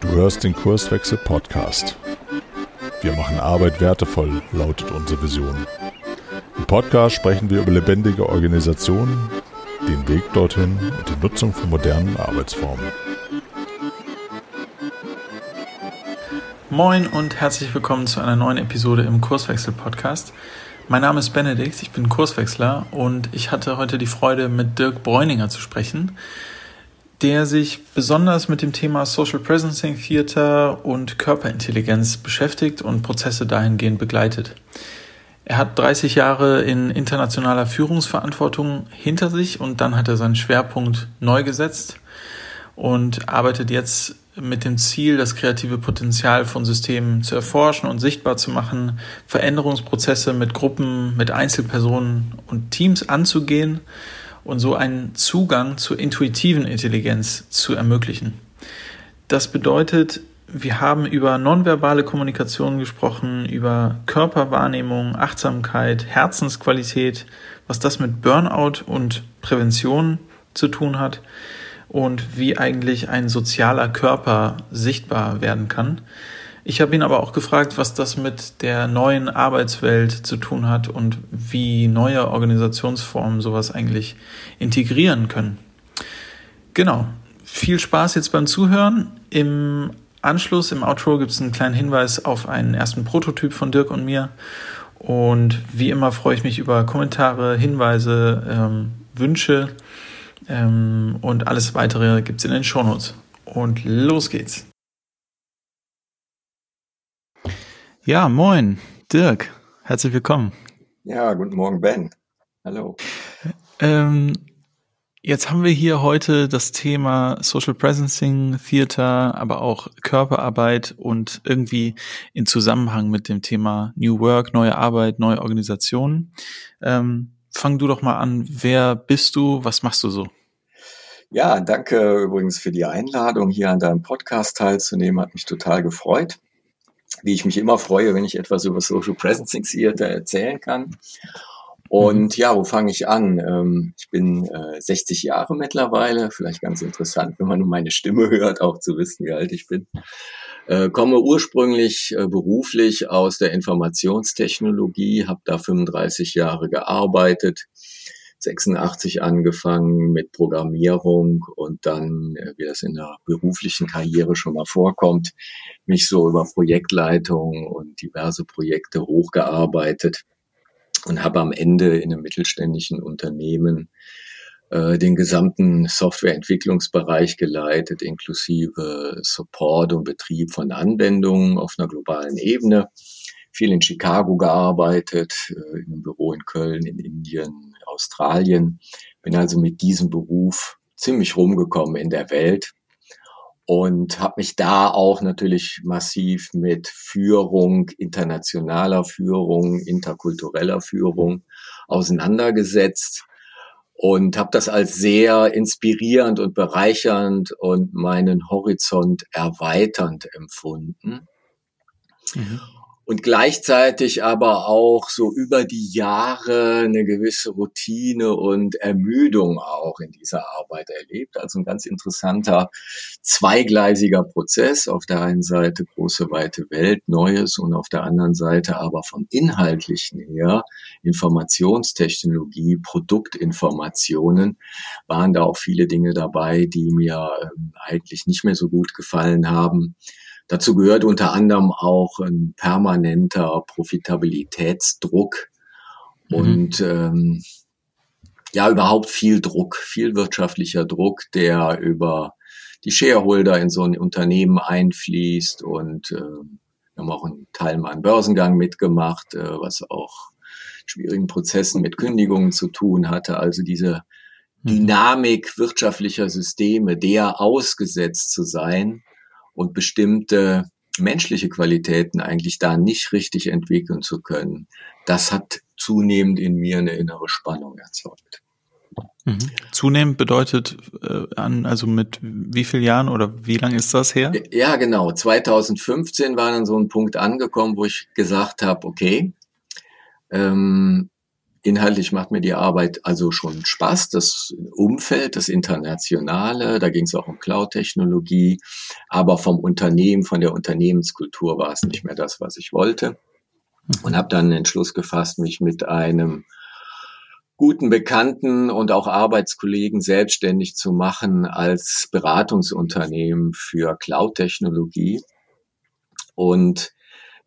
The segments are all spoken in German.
Du hörst den Kurswechsel Podcast. Wir machen Arbeit wertevoll, lautet unsere Vision. Im Podcast sprechen wir über lebendige Organisationen, den Weg dorthin und die Nutzung von modernen Arbeitsformen. Moin und herzlich willkommen zu einer neuen Episode im Kurswechsel Podcast. Mein Name ist Benedikt, ich bin Kurswechsler und ich hatte heute die Freude, mit Dirk Bräuninger zu sprechen, der sich besonders mit dem Thema Social Presencing Theater und Körperintelligenz beschäftigt und Prozesse dahingehend begleitet. Er hat 30 Jahre in internationaler Führungsverantwortung hinter sich und dann hat er seinen Schwerpunkt neu gesetzt und arbeitet jetzt mit dem Ziel, das kreative Potenzial von Systemen zu erforschen und sichtbar zu machen, Veränderungsprozesse mit Gruppen, mit Einzelpersonen und Teams anzugehen und so einen Zugang zur intuitiven Intelligenz zu ermöglichen. Das bedeutet, wir haben über nonverbale Kommunikation gesprochen, über Körperwahrnehmung, Achtsamkeit, Herzensqualität, was das mit Burnout und Prävention zu tun hat und wie eigentlich ein sozialer Körper sichtbar werden kann. Ich habe ihn aber auch gefragt, was das mit der neuen Arbeitswelt zu tun hat und wie neue Organisationsformen sowas eigentlich integrieren können. Genau. Viel Spaß jetzt beim Zuhören. Im Anschluss, im Outro, gibt es einen kleinen Hinweis auf einen ersten Prototyp von Dirk und mir. Und wie immer freue ich mich über Kommentare, Hinweise, ähm, Wünsche ähm, und alles weitere gibt es in den Shownotes. Und los geht's. Ja, moin, Dirk. Herzlich willkommen. Ja, guten Morgen, Ben. Hallo. Ähm, jetzt haben wir hier heute das Thema Social Presencing, Theater, aber auch Körperarbeit und irgendwie in Zusammenhang mit dem Thema New Work, neue Arbeit, neue Organisationen. Ähm, fang du doch mal an. Wer bist du? Was machst du so? Ja, danke übrigens für die Einladung, hier an deinem Podcast teilzunehmen. Hat mich total gefreut. Wie ich mich immer freue, wenn ich etwas über Social Presencing Theater erzählen kann. Und mhm. ja, wo fange ich an? Ähm, ich bin 60 äh, Jahre mittlerweile. Vielleicht ganz interessant, wenn man nur meine Stimme hört, auch zu wissen, wie alt ich bin. Äh, komme ursprünglich äh, beruflich aus der Informationstechnologie, habe da 35 Jahre gearbeitet 86 angefangen mit Programmierung und dann, äh, wie das in der beruflichen Karriere schon mal vorkommt, mich so über Projektleitung und diverse Projekte hochgearbeitet und habe am Ende in einem mittelständischen Unternehmen äh, den gesamten Softwareentwicklungsbereich geleitet, inklusive Support und Betrieb von Anwendungen auf einer globalen Ebene. Viel in Chicago gearbeitet, äh, in einem Büro in Köln, in Indien, Australien. Bin also mit diesem Beruf ziemlich rumgekommen in der Welt und habe mich da auch natürlich massiv mit Führung, internationaler Führung, interkultureller Führung auseinandergesetzt und habe das als sehr inspirierend und bereichernd und meinen Horizont erweiternd empfunden. Mhm und gleichzeitig aber auch so über die Jahre eine gewisse Routine und Ermüdung auch in dieser Arbeit erlebt. Also ein ganz interessanter zweigleisiger Prozess. Auf der einen Seite große weite Welt, Neues und auf der anderen Seite aber vom Inhaltlichen her Informationstechnologie, Produktinformationen waren da auch viele Dinge dabei, die mir ähm, eigentlich nicht mehr so gut gefallen haben. Dazu gehört unter anderem auch ein permanenter Profitabilitätsdruck mhm. und ähm, ja überhaupt viel Druck, viel wirtschaftlicher Druck, der über die Shareholder in so ein Unternehmen einfließt und äh, wir haben auch einen Teil mal einen Börsengang mitgemacht, äh, was auch schwierigen Prozessen mit Kündigungen zu tun hatte. Also diese mhm. Dynamik wirtschaftlicher Systeme, der ausgesetzt zu sein, und bestimmte menschliche Qualitäten eigentlich da nicht richtig entwickeln zu können, das hat zunehmend in mir eine innere Spannung erzeugt. Mhm. Zunehmend bedeutet äh, an, also mit wie vielen Jahren oder wie lange ist das her? Ja, genau. 2015 war dann so ein Punkt angekommen, wo ich gesagt habe, okay, ähm, inhaltlich macht mir die Arbeit also schon Spaß. Das Umfeld, das Internationale, da ging es auch um Cloud-Technologie, aber vom Unternehmen, von der Unternehmenskultur war es nicht mehr das, was ich wollte. Und habe dann den Entschluss gefasst, mich mit einem guten Bekannten und auch Arbeitskollegen selbstständig zu machen als Beratungsunternehmen für Cloud-Technologie. Und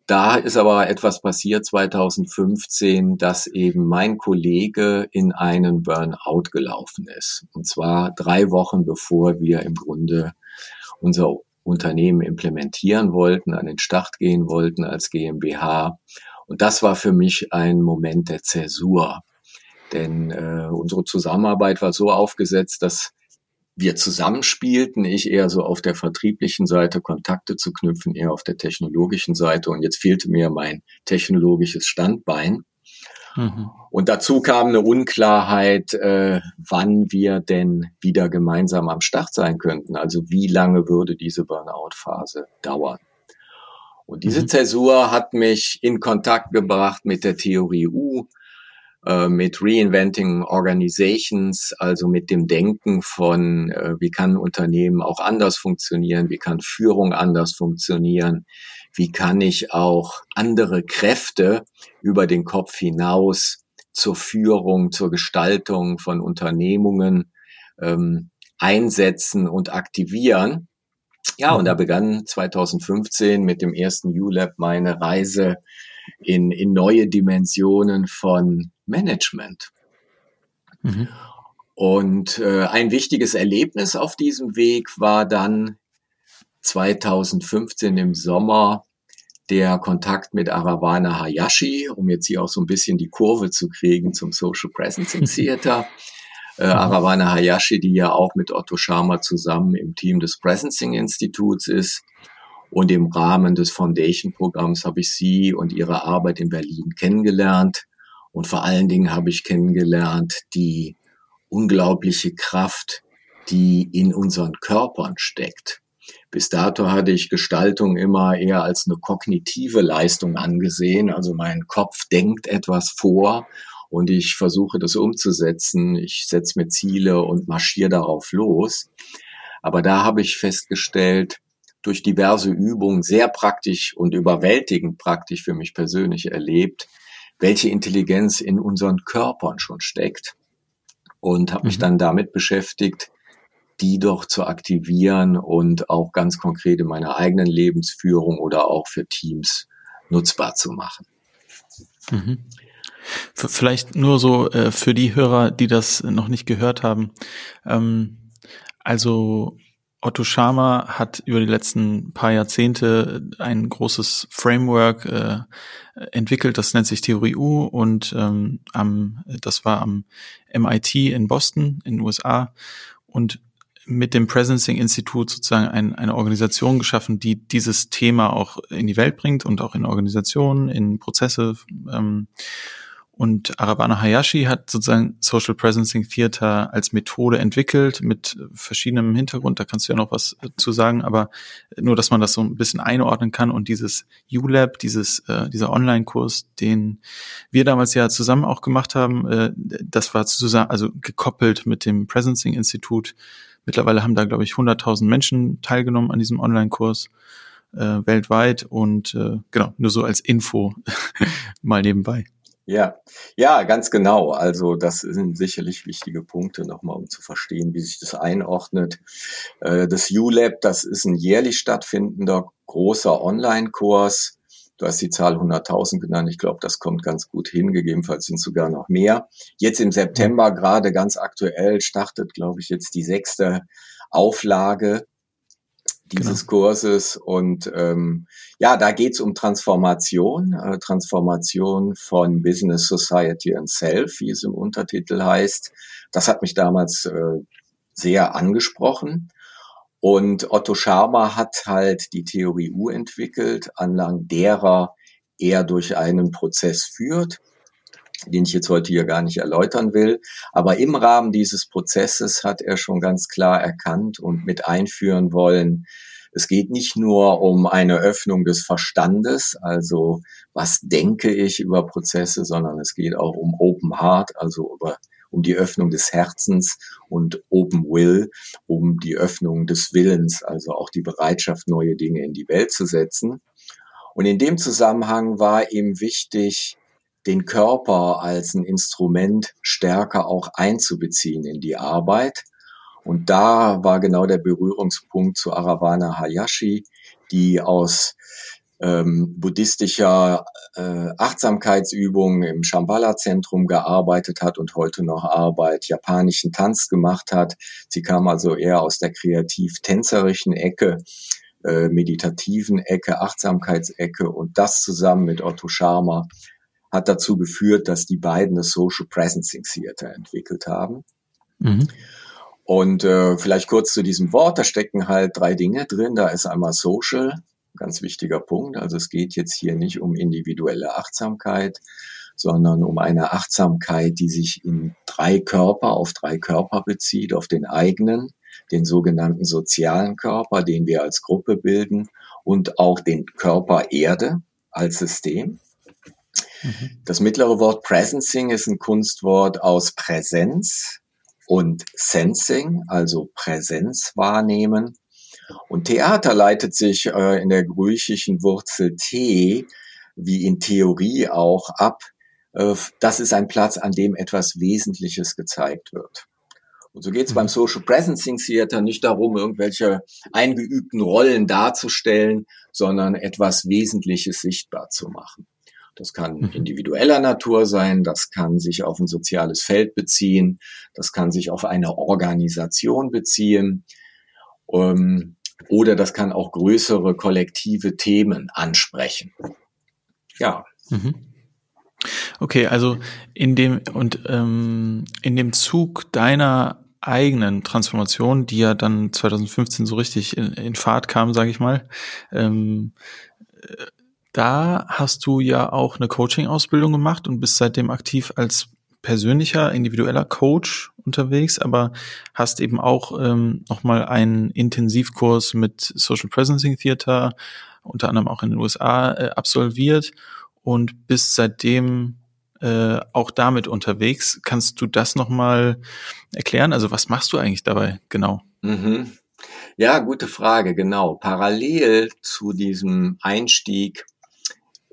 da ist aber etwas passiert 2015, dass eben mein Kollege in einen Burnout gelaufen ist. Und zwar drei Wochen bevor wir im Grunde unser Unternehmen implementieren wollten, an den Start gehen wollten als GmbH. Und das war für mich ein Moment der Zäsur. Denn äh, unsere Zusammenarbeit war so aufgesetzt, dass wir zusammenspielten, ich eher so auf der vertrieblichen Seite Kontakte zu knüpfen, eher auf der technologischen Seite. Und jetzt fehlte mir mein technologisches Standbein. Mhm. Und dazu kam eine Unklarheit, äh, wann wir denn wieder gemeinsam am Start sein könnten. Also wie lange würde diese Burnout-Phase dauern? Und diese mhm. Zäsur hat mich in Kontakt gebracht mit der Theorie U, äh, mit Reinventing Organizations, also mit dem Denken von, äh, wie kann Unternehmen auch anders funktionieren, wie kann Führung anders funktionieren, wie kann ich auch andere Kräfte über den Kopf hinaus zur Führung, zur Gestaltung von Unternehmungen ähm, einsetzen und aktivieren. Ja, und da mhm. begann 2015 mit dem ersten ULab meine Reise in, in neue Dimensionen von Management. Mhm. Und äh, ein wichtiges Erlebnis auf diesem Weg war dann 2015 im Sommer der Kontakt mit Arawana Hayashi, um jetzt hier auch so ein bisschen die Kurve zu kriegen zum Social Presencing Theater. äh, Arawana Hayashi, die ja auch mit Otto Sharma zusammen im Team des Presencing Instituts ist. Und im Rahmen des Foundation-Programms habe ich sie und ihre Arbeit in Berlin kennengelernt. Und vor allen Dingen habe ich kennengelernt die unglaubliche Kraft, die in unseren Körpern steckt. Bis dato hatte ich Gestaltung immer eher als eine kognitive Leistung angesehen. Also mein Kopf denkt etwas vor und ich versuche das umzusetzen. Ich setze mir Ziele und marschiere darauf los. Aber da habe ich festgestellt, durch diverse Übungen sehr praktisch und überwältigend praktisch für mich persönlich erlebt, welche Intelligenz in unseren Körpern schon steckt. Und habe mich mhm. dann damit beschäftigt, die doch zu aktivieren und auch ganz konkret in meiner eigenen Lebensführung oder auch für Teams nutzbar zu machen. Mhm. Vielleicht nur so äh, für die Hörer, die das noch nicht gehört haben. Ähm, also Otto Schama hat über die letzten paar Jahrzehnte ein großes Framework äh, entwickelt, das nennt sich Theorie U und ähm, am, das war am MIT in Boston in den USA und mit dem Presencing Institut sozusagen ein, eine Organisation geschaffen, die dieses Thema auch in die Welt bringt und auch in Organisationen, in Prozesse ähm, und Arabana Hayashi hat sozusagen Social Presencing Theater als Methode entwickelt mit verschiedenem Hintergrund. Da kannst du ja noch was zu sagen, aber nur, dass man das so ein bisschen einordnen kann. Und dieses ULab, dieses, äh, dieser Online-Kurs, den wir damals ja zusammen auch gemacht haben, äh, das war zusammen, also gekoppelt mit dem Presencing Institut. Mittlerweile haben da, glaube ich, 100.000 Menschen teilgenommen an diesem Online-Kurs äh, weltweit und äh, genau, nur so als Info mal nebenbei. Ja, ja, ganz genau. Also das sind sicherlich wichtige Punkte nochmal, um zu verstehen, wie sich das einordnet. Äh, das ULab, das ist ein jährlich stattfindender großer Online-Kurs. Du hast die Zahl 100.000 genannt. Ich glaube, das kommt ganz gut hin. Gegebenenfalls sind sogar noch mehr. Jetzt im September gerade ganz aktuell startet, glaube ich, jetzt die sechste Auflage dieses genau. Kurses. Und ähm, ja, da geht's um Transformation, äh, Transformation von Business, Society and Self, wie es im Untertitel heißt. Das hat mich damals äh, sehr angesprochen. Und Otto Scharmer hat halt die Theorie U entwickelt, anlang derer er durch einen Prozess führt, den ich jetzt heute hier gar nicht erläutern will. Aber im Rahmen dieses Prozesses hat er schon ganz klar erkannt und mit einführen wollen, Es geht nicht nur um eine Öffnung des Verstandes, also was denke ich über Prozesse, sondern es geht auch um Open Heart, also über um die Öffnung des Herzens und Open Will, um die Öffnung des Willens, also auch die Bereitschaft, neue Dinge in die Welt zu setzen. Und in dem Zusammenhang war ihm wichtig, den Körper als ein Instrument stärker auch einzubeziehen in die Arbeit. Und da war genau der Berührungspunkt zu Aravana Hayashi, die aus ähm, buddhistischer äh, Achtsamkeitsübungen im Shambhala-Zentrum gearbeitet hat und heute noch Arbeit japanischen Tanz gemacht hat. Sie kam also eher aus der kreativ-tänzerischen Ecke, äh, meditativen Ecke, Achtsamkeitsecke und das zusammen mit Otto Scharmer hat dazu geführt, dass die beiden das Social Presencing Theater entwickelt haben. Mhm. Und äh, vielleicht kurz zu diesem Wort, da stecken halt drei Dinge drin. Da ist einmal Social, ganz wichtiger Punkt. Also es geht jetzt hier nicht um individuelle Achtsamkeit, sondern um eine Achtsamkeit, die sich in drei Körper, auf drei Körper bezieht, auf den eigenen, den sogenannten sozialen Körper, den wir als Gruppe bilden und auch den Körper Erde als System. Mhm. Das mittlere Wort Presencing ist ein Kunstwort aus Präsenz und Sensing, also Präsenz wahrnehmen. Und Theater leitet sich äh, in der griechischen Wurzel T, wie in Theorie auch, ab. Äh, das ist ein Platz, an dem etwas Wesentliches gezeigt wird. Und so geht es mhm. beim Social Presencing Theater nicht darum, irgendwelche eingeübten Rollen darzustellen, sondern etwas Wesentliches sichtbar zu machen. Das kann mhm. individueller Natur sein, das kann sich auf ein soziales Feld beziehen, das kann sich auf eine Organisation beziehen. Ähm, oder das kann auch größere kollektive Themen ansprechen. Ja. Mhm. Okay, also in dem und ähm, in dem Zug deiner eigenen Transformation, die ja dann 2015 so richtig in, in Fahrt kam, sage ich mal, ähm, da hast du ja auch eine Coaching-Ausbildung gemacht und bist seitdem aktiv als persönlicher, individueller Coach unterwegs, aber hast eben auch ähm, nochmal einen Intensivkurs mit Social Presencing Theater, unter anderem auch in den USA, äh, absolviert und bist seitdem äh, auch damit unterwegs. Kannst du das nochmal erklären? Also was machst du eigentlich dabei genau? Mhm. Ja, gute Frage, genau. Parallel zu diesem Einstieg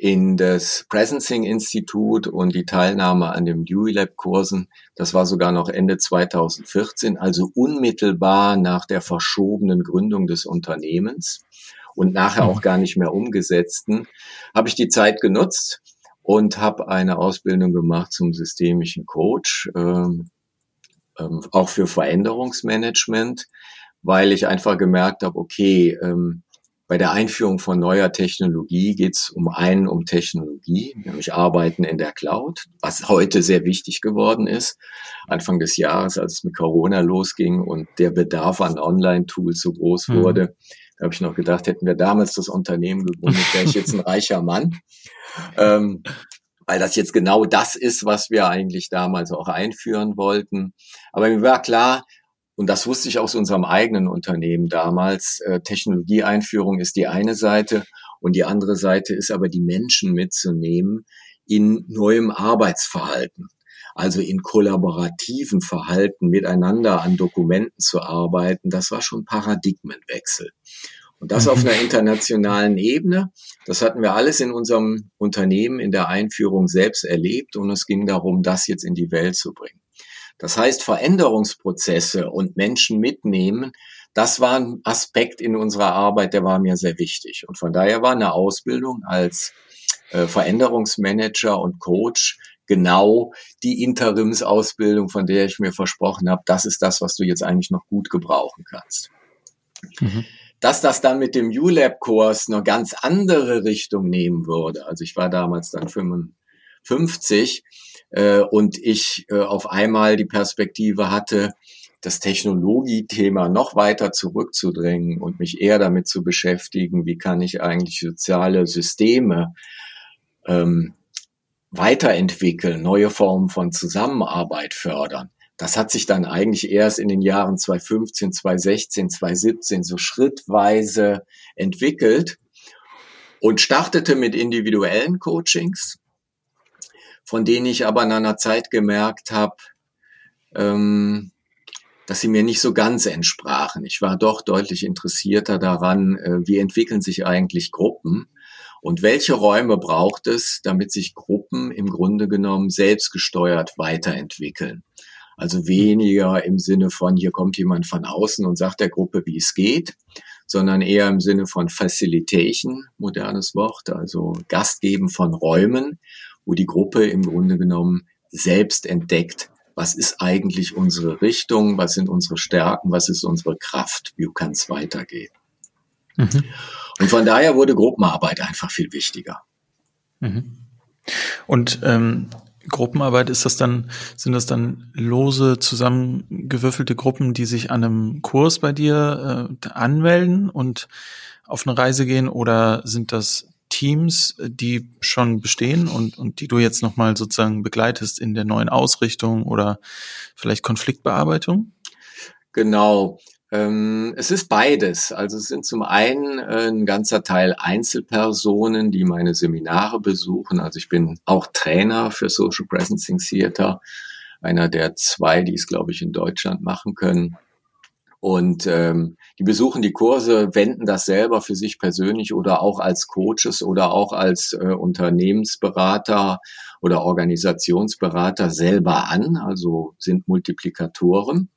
in das Presencing-Institut und die Teilnahme an den Dewey Lab-Kursen. Das war sogar noch Ende 2014, also unmittelbar nach der verschobenen Gründung des Unternehmens und nachher auch gar nicht mehr umgesetzten, habe ich die Zeit genutzt und habe eine Ausbildung gemacht zum systemischen Coach, ähm, ähm, auch für Veränderungsmanagement, weil ich einfach gemerkt habe, okay, ähm, bei der Einführung von neuer Technologie geht es um einen um Technologie, nämlich Arbeiten in der Cloud, was heute sehr wichtig geworden ist. Anfang des Jahres, als es mit Corona losging und der Bedarf an Online-Tools so groß mhm. wurde, da habe ich noch gedacht, hätten wir damals das Unternehmen gegründet, wäre ich jetzt ein reicher Mann. Ähm, weil das jetzt genau das ist, was wir eigentlich damals auch einführen wollten. Aber mir war klar, und das wusste ich aus unserem eigenen Unternehmen damals, äh, Technologieeinführung ist die eine Seite und die andere Seite ist aber die Menschen mitzunehmen in neuem Arbeitsverhalten. Also in kollaborativen Verhalten miteinander an Dokumenten zu arbeiten, das war schon Paradigmenwechsel. Und das auf mhm. einer internationalen Ebene. Das hatten wir alles in unserem Unternehmen in der Einführung selbst erlebt und es ging darum, das jetzt in die Welt zu bringen. Das heißt, Veränderungsprozesse und Menschen mitnehmen, das war ein Aspekt in unserer Arbeit, der war mir sehr wichtig. Und von daher war eine Ausbildung als äh, Veränderungsmanager und Coach genau die Interimsausbildung, von der ich mir versprochen habe, das ist das, was du jetzt eigentlich noch gut gebrauchen kannst. Mhm. Dass das dann mit dem ULab-Kurs eine ganz andere Richtung nehmen würde. Also ich war damals dann 55 äh, und ich äh, auf einmal die Perspektive hatte, das Technologiethema noch weiter zurückzudrängen und mich eher damit zu beschäftigen, wie kann ich eigentlich soziale Systeme ähm, weiterentwickeln, neue Formen von Zusammenarbeit fördern. das hat sich dann eigentlich erst in den Jahren 2015, 2016, 2017 so schrittweise entwickelt und startete mit individuellen Coachings, von denen ich aber in einer Zeit gemerkt habe, ähm, dass sie mir nicht so ganz entsprachen. Ich war doch deutlich interessierter daran, äh, wie entwickeln sich eigentlich Gruppen und welche Räume braucht es, damit sich Gruppen im Grunde genommen selbstgesteuert weiterentwickeln. Also weniger im Sinne von, hier kommt jemand von außen und sagt der Gruppe, wie es geht, sondern eher im Sinne von Facilitation, modernes Wort, also Gastgeben von Räumen, wo die Gruppe im Grunde genommen selbst entdeckt, was ist eigentlich unsere Richtung, was sind unsere Stärken, was ist unsere Kraft, wie kann es weitergehen. Mhm. Und von daher wurde Gruppenarbeit einfach viel wichtiger. Mhm. Und ähm, Gruppenarbeit ist das dann, sind das dann lose zusammengewürfelte Gruppen, die sich an einem Kurs bei dir äh, anmelden und auf eine Reise gehen oder sind das Teams, die schon bestehen und, und die du jetzt nochmal sozusagen begleitest in der neuen Ausrichtung oder vielleicht Konfliktbearbeitung? Genau. Ähm, es ist beides. Also es sind zum einen äh, ein ganzer Teil Einzelpersonen, die meine Seminare besuchen. Also ich bin auch Trainer für Social Presencing Theater, einer der zwei, die es, glaube ich, in Deutschland machen können. Und ähm, die besuchen die Kurse, wenden das selber für sich persönlich oder auch als Coaches oder auch als äh, Unternehmensberater oder Organisationsberater selber an, also sind Multiplikatoren.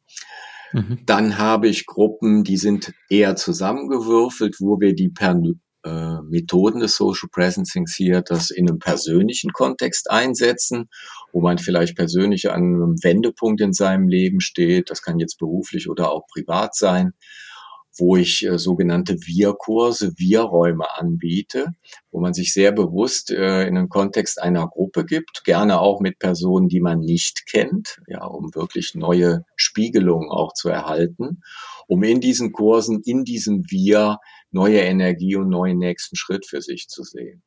Mhm. Dann habe ich Gruppen, die sind eher zusammengewürfelt, wo wir die per äh, Methoden des Social Presencing hier das in einem persönlichen Kontext einsetzen, wo man vielleicht persönlich an einem Wendepunkt in seinem Leben steht. Das kann jetzt beruflich oder auch privat sein wo ich äh, sogenannte Wir-Kurse, Wir-Räume anbiete, wo man sich sehr bewusst äh, in den Kontext einer Gruppe gibt, gerne auch mit Personen, die man nicht kennt, ja, um wirklich neue Spiegelungen auch zu erhalten, um in diesen Kursen, in diesem Wir neue Energie und neuen nächsten Schritt für sich zu sehen.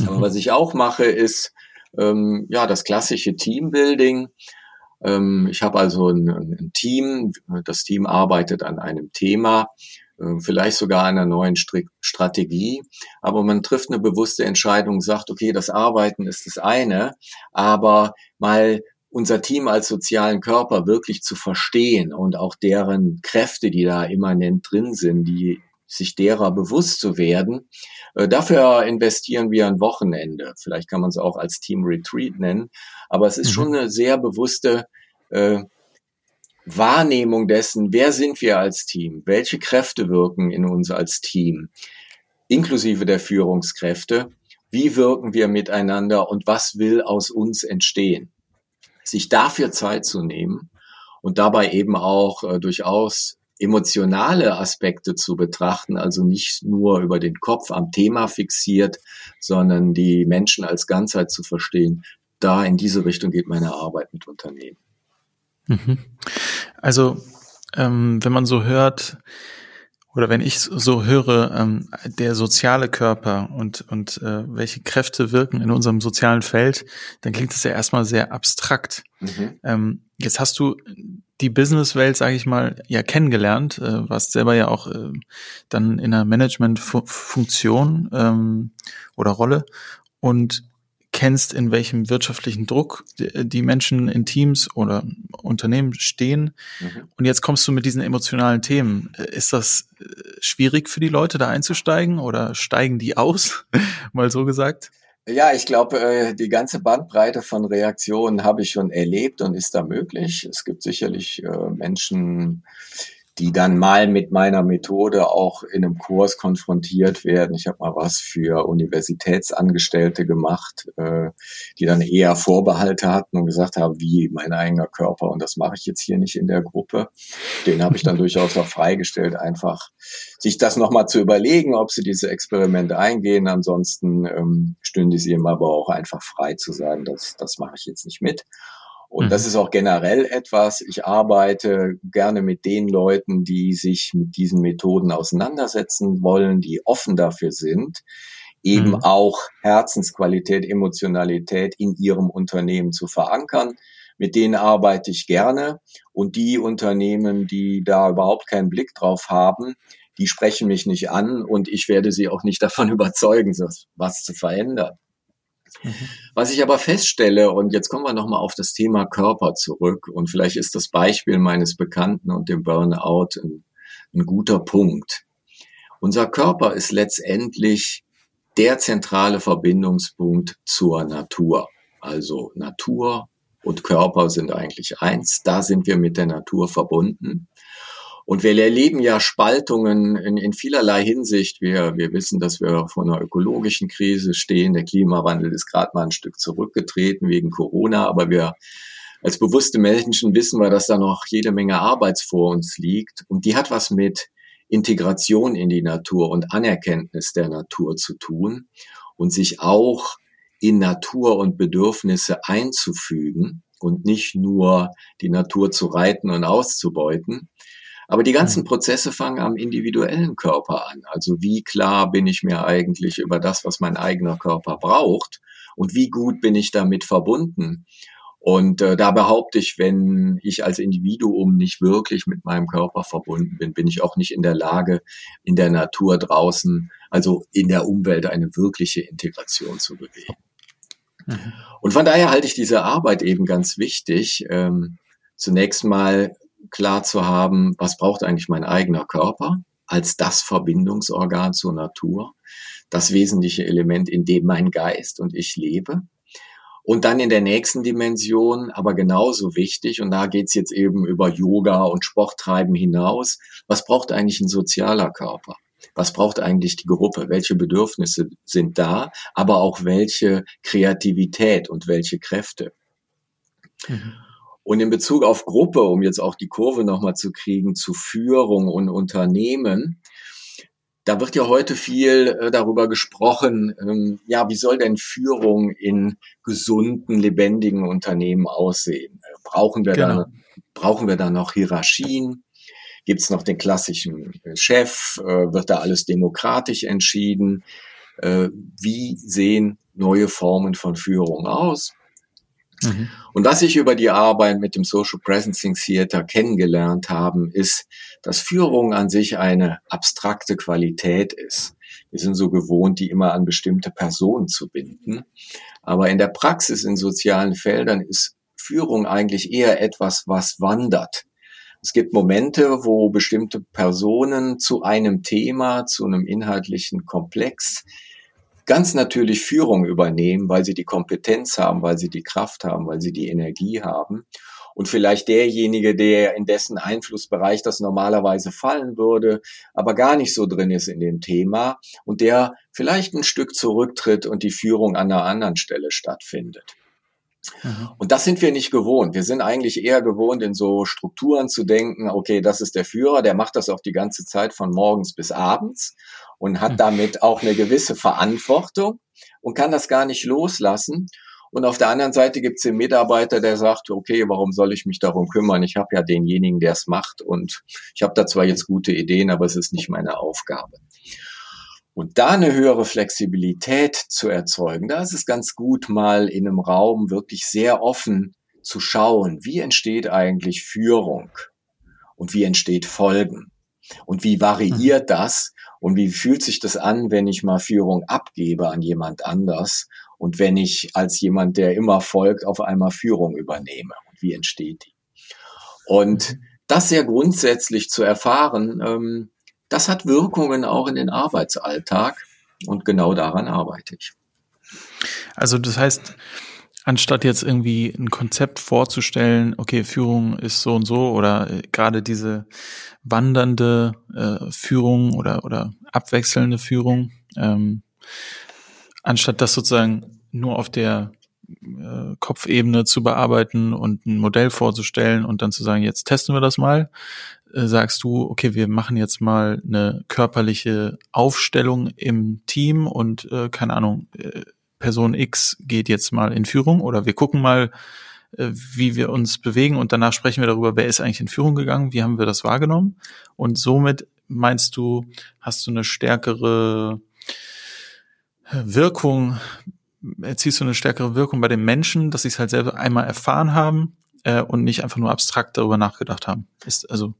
Mhm. Aber was ich auch mache, ist ähm, ja das klassische Teambuilding. Ähm, ich habe also ein, ein, Team. Das Team arbeitet an einem Thema, äh, vielleicht sogar einer neuen Stri Strategie. Aber man trifft eine bewusste Entscheidung, sagt, okay, das Arbeiten ist das eine, aber mal unser Team als sozialen Körper wirklich zu verstehen und auch deren Kräfte, die da immanent drin sind, die sich derer bewusst zu werden. Äh, dafür investieren wir ein Wochenende. Vielleicht kann man es auch als Team Retreat nennen. Aber es ist mhm. schon eine sehr bewusste äh, Wahrnehmung dessen, wer sind wir als Team? Welche Kräfte wirken in uns als Team? Inklusive der Führungskräfte. Wie wirken wir miteinander und was will aus uns entstehen? Sich dafür Zeit zu nehmen und dabei eben auch äh, durchaus emotionale Aspekte zu betrachten, also nicht nur über den Kopf am Thema fixiert, sondern die Menschen als Ganzheit zu verstehen. Da in diese Richtung geht meine Arbeit mit Unternehmen. Mhm. Also, ähm, wenn man so hört, oder wenn ich so höre, ähm, der soziale Körper und, und äh, welche Kräfte wirken in unserem sozialen Feld, dann klingt das ja erstmal sehr abstrakt. Mhm. Ähm, jetzt hast du die Businesswelt, sage ich mal, ja kennengelernt, äh, warst selber ja auch äh, dann in einer Managementfunktion ähm, oder Rolle und kennst, in welchem wirtschaftlichen Druck die Menschen in Teams oder Unternehmen stehen. Mhm. Und jetzt kommst du mit diesen emotionalen Themen. Ist das äh, schwierig für die Leute, da einzusteigen oder steigen die aus? Mal so gesagt. Ja, ich glaube, äh, die ganze Bandbreite von Reaktionen habe ich schon erlebt und ist da möglich. Es gibt sicherlich äh, Menschen, die dann mal mit meiner Methode auch in einem Kurs konfrontiert werden. Ich habe mal was für Universitätsangestellte gemacht, äh, die dann eher Vorbehalte hatten und gesagt haben, wie mein eigener Körper und das mache ich jetzt hier nicht in der Gruppe. Den habe ich dann durchaus auch freigestellt, einfach sich das nochmal zu überlegen, ob sie diese Experimente eingehen. Ansonsten ähm, stünde sie ihm aber auch einfach frei zu sagen, das, das mache ich jetzt nicht mit. Und mhm. das ist auch generell etwas, ich arbeite gerne mit den Leuten, die sich mit diesen Methoden auseinandersetzen wollen, die offen dafür sind, eben mhm. auch Herzensqualität, Emotionalität in ihrem Unternehmen zu verankern. mit denen arbeite ich gerne. Und die Unternehmen, die da überhaupt keinen Blick drauf haben, die sprechen mich nicht an und ich werde sie auch nicht davon überzeugen, was zu verändern. Mhm. Was ich aber feststelle, und jetzt kommen wir nochmal auf das Thema Körper zurück, und vielleicht ist das Beispiel meines Bekannten und dem Burnout ein, ein guter Punkt. Unser Körper ist letztendlich der zentrale Verbindungspunkt zur Natur. Also Natur und Körper sind eigentlich eins. Da sind wir mit der Natur verbunden. Und wir erleben ja Spaltungen in, in vielerlei Hinsicht. Wir, wir wissen, dass wir vor einer ökologischen Krise stehen. Der Klimawandel ist gerade mal ein Stück zurückgetreten wegen Corona, aber wir als bewusste Menschen wissen wir, dass da noch jede Menge Arbeit vor uns liegt. Und die hat was mit Integration in die Natur und Anerkenntnis der Natur zu tun und sich auch in Natur und Bedürfnisse einzufügen und nicht nur die Natur zu reiten und auszubeuten. Aber die ganzen. Prozesse fangen am individuellen Körper an. Also wie klar bin ich mir eigentlich über das, was mein eigener Körper braucht und wie gut bin ich damit verbunden. Und äh, da behaupte ich, wenn ich als Individuum nicht wirklich mit meinem Körper verbunden bin, bin ich auch nicht in der Lage, in der Natur draußen, also in der Umwelt, eine wirkliche Integration zu bewegen. Mhm. Und von daher halte ich diese Arbeit eben ganz wichtig, ähm, zunächst mal klar zu haben, was braucht eigentlich mein eigener Körper als das Verbindungsorgan zur Natur, das wesentliche Element, in dem mein Geist und ich lebe. Und dann in der nächsten Dimension, aber genauso wichtig, und da geht's jetzt eben über Yoga und Sporttreiben hinaus, was braucht eigentlich ein sozialer Körper? Was braucht eigentlich die Gruppe? Welche Bedürfnisse sind da, aber auch welche Kreativität und welche Kräfte? Mhm. Und in Bezug auf Gruppe, um jetzt auch die Kurve nochmal zu kriegen, zu Führung und Unternehmen, da wird ja heute viel äh, darüber gesprochen, ähm, ja, wie soll denn Führung in gesunden, lebendigen Unternehmen aussehen? Brauchen wir genau. da, brauchen wir da noch Hierarchien? Gibt es noch den klassischen äh, Chef? Äh, wird da alles demokratisch entschieden? Äh, wie sehen neue Formen von Führung aus? Mhm. Und was ich über die Arbeit mit dem Social Presencing Theater kennengelernt haben, ist, dass Führung an sich eine abstrakte Qualität ist. Wir sind so gewohnt, die immer an bestimmte Personen zu binden. Aber in der Praxis in sozialen Feldern ist Führung eigentlich eher etwas, was wandert. Es gibt Momente, wo bestimmte Personen zu einem Thema, zu einem inhaltlichen Komplex ganz natürlich Führung übernehmen, weil sie die Kompetenz haben, weil sie die Kraft haben, weil sie die Energie haben. Und vielleicht derjenige, der in dessen Einflussbereich das normalerweise fallen würde, aber gar nicht so drin ist in dem Thema und der vielleicht ein Stück zurücktritt und die Führung an einer anderen Stelle stattfindet. Mhm. Und das sind wir nicht gewohnt. Wir sind eigentlich eher gewohnt, in so Strukturen zu denken, okay, das ist der Führer, der macht das auch die ganze Zeit von morgens bis abends und hat hm. damit auch eine gewisse Verantwortung und kann das gar nicht loslassen. Und auf der anderen Seite gibt es den Mitarbeiter, der sagt, okay, warum soll ich mich darum kümmern? Ich habe ja denjenigen, der es macht und ich habe da zwar jetzt gute Ideen, aber es ist nicht meine Aufgabe. Und da eine höhere Flexibilität zu erzeugen, da ist es ganz gut, mal in einem Raum wirklich sehr offen zu schauen, wie entsteht eigentlich Führung und wie entsteht Folgen und wie variiert mhm. das und wie fühlt sich das an, wenn ich mal Führung abgebe an jemand anders und wenn ich als jemand, der immer folgt, auf einmal Führung übernehme? Und wie entsteht die? Und mhm. das sehr grundsätzlich zu erfahren, ähm, das hat Wirkungen auch in den Arbeitsalltag und genau daran arbeite ich. Also das heißt, anstatt jetzt irgendwie ein Konzept vorzustellen, okay, Führung ist so und so oder äh, gerade diese wandernde äh, Führung oder, oder abwechselnde Führung, ähm, anstatt das sozusagen nur auf der äh, Kopfebene zu bearbeiten und ein Modell vorzustellen und dann zu sagen, jetzt testen wir das mal, äh, sagst du, okay, wir machen jetzt mal eine körperliche Aufstellung im Team und äh, keine Ahnung, äh, Person X geht jetzt mal in Führung oder wir gucken mal, äh, wie wir uns bewegen und danach sprechen wir darüber, wer ist eigentlich in Führung gegangen, wie haben wir das wahrgenommen und somit meinst du, hast du eine stärkere Wirkung, erziehst du eine stärkere Wirkung bei den Menschen, dass sie es halt selber einmal erfahren haben äh, und nicht einfach nur abstrakt darüber nachgedacht haben. Ist also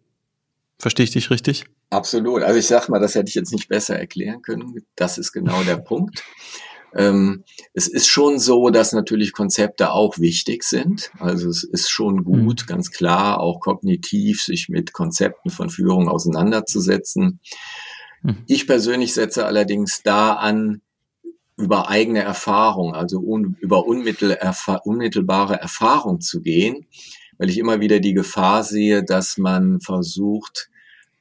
verstehe ich dich richtig? Absolut. Also ich sag mal, das hätte ich jetzt nicht besser erklären können. Das ist genau der Punkt. Ähm, es ist schon so, dass natürlich Konzepte auch wichtig sind. Also es ist schon gut, mhm. ganz klar, auch kognitiv sich mit Konzepten von Führung auseinanderzusetzen. Mhm. Ich persönlich setze allerdings da an, über eigene Erfahrung, also un, über unmittelbare Erfahrung zu gehen, weil ich immer wieder die Gefahr sehe, dass man versucht,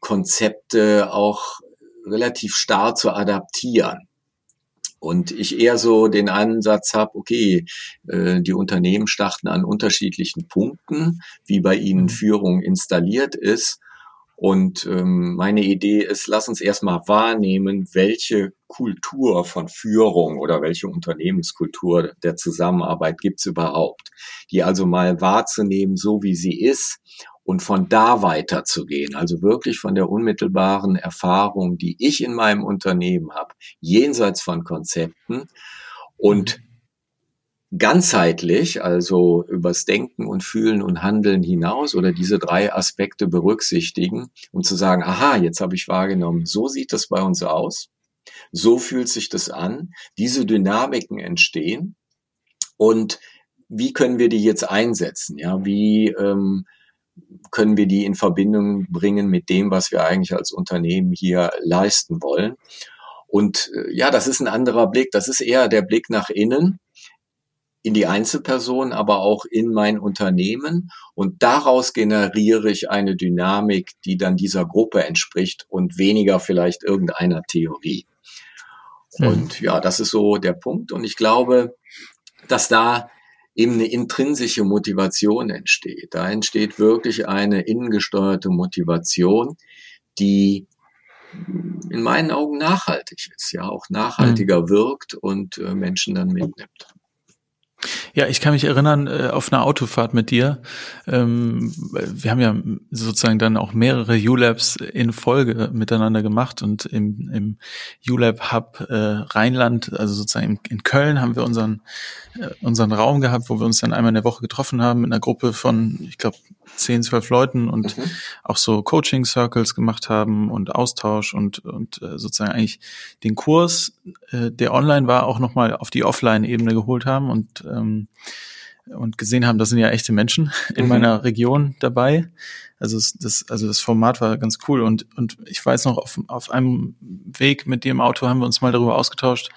Konzepte auch relativ starr zu adaptieren. Und ich eher so den Ansatz habe, okay, äh, die Unternehmen starten an unterschiedlichen Punkten, wie bei ihnen mhm. Führung installiert ist. Und ähm, meine Idee ist, lass uns erstmal wahrnehmen, welche Kultur von Führung oder welche Unternehmenskultur der Zusammenarbeit gibt's überhaupt. Die also mal wahrzunehmen, so wie sie ist und von da weiterzugehen, also wirklich von der unmittelbaren Erfahrung, die ich in meinem Unternehmen habe, jenseits von Konzepten und ganzheitlich, also übers Denken und Fühlen und Handeln hinaus oder diese drei Aspekte berücksichtigen, um zu sagen, aha, jetzt habe ich wahrgenommen, so sieht das bei uns aus, so fühlt sich das an, diese Dynamiken entstehen und wie können wir die jetzt einsetzen? Ja, wie ähm, können wir die in Verbindung bringen mit dem, was wir eigentlich als Unternehmen hier leisten wollen. Und äh, ja, das ist ein anderer Blick. Das ist eher der Blick nach innen, in die Einzelperson, aber auch in mein Unternehmen. Und daraus generiere ich eine Dynamik, die dann dieser Gruppe entspricht und weniger vielleicht irgendeiner Theorie. Mhm. Und ja, das ist so der Punkt. Und ich glaube, dass da eben eine intrinsische Motivation entsteht. Da entsteht wirklich eine innengesteuerte Motivation, die in meinen Augen nachhaltig ist, ja auch nachhaltiger mhm. wirkt und äh, Menschen dann mitnimmt. Ja, ich kann mich erinnern äh, auf einer Autofahrt mit dir. Ähm, wir haben ja sozusagen dann auch mehrere U-Labs in Folge miteinander gemacht und im, im U-Lab Hub äh, Rheinland, also sozusagen in, Köln, haben wir unseren äh, unseren Raum gehabt, wo wir uns dann einmal in der Woche getroffen haben mit einer Gruppe von, ich glaube, zehn, zwölf Leuten und mhm. auch so Coaching Circles gemacht haben und Austausch und und äh, sozusagen eigentlich den Kurs, äh, der online war, auch nochmal auf die Offline-Ebene geholt haben und ähm, und gesehen haben, das sind ja echte Menschen in mhm. meiner Region dabei. Also das, also das Format war ganz cool und und ich weiß noch auf, auf einem Weg mit dem Auto haben wir uns mal darüber ausgetauscht,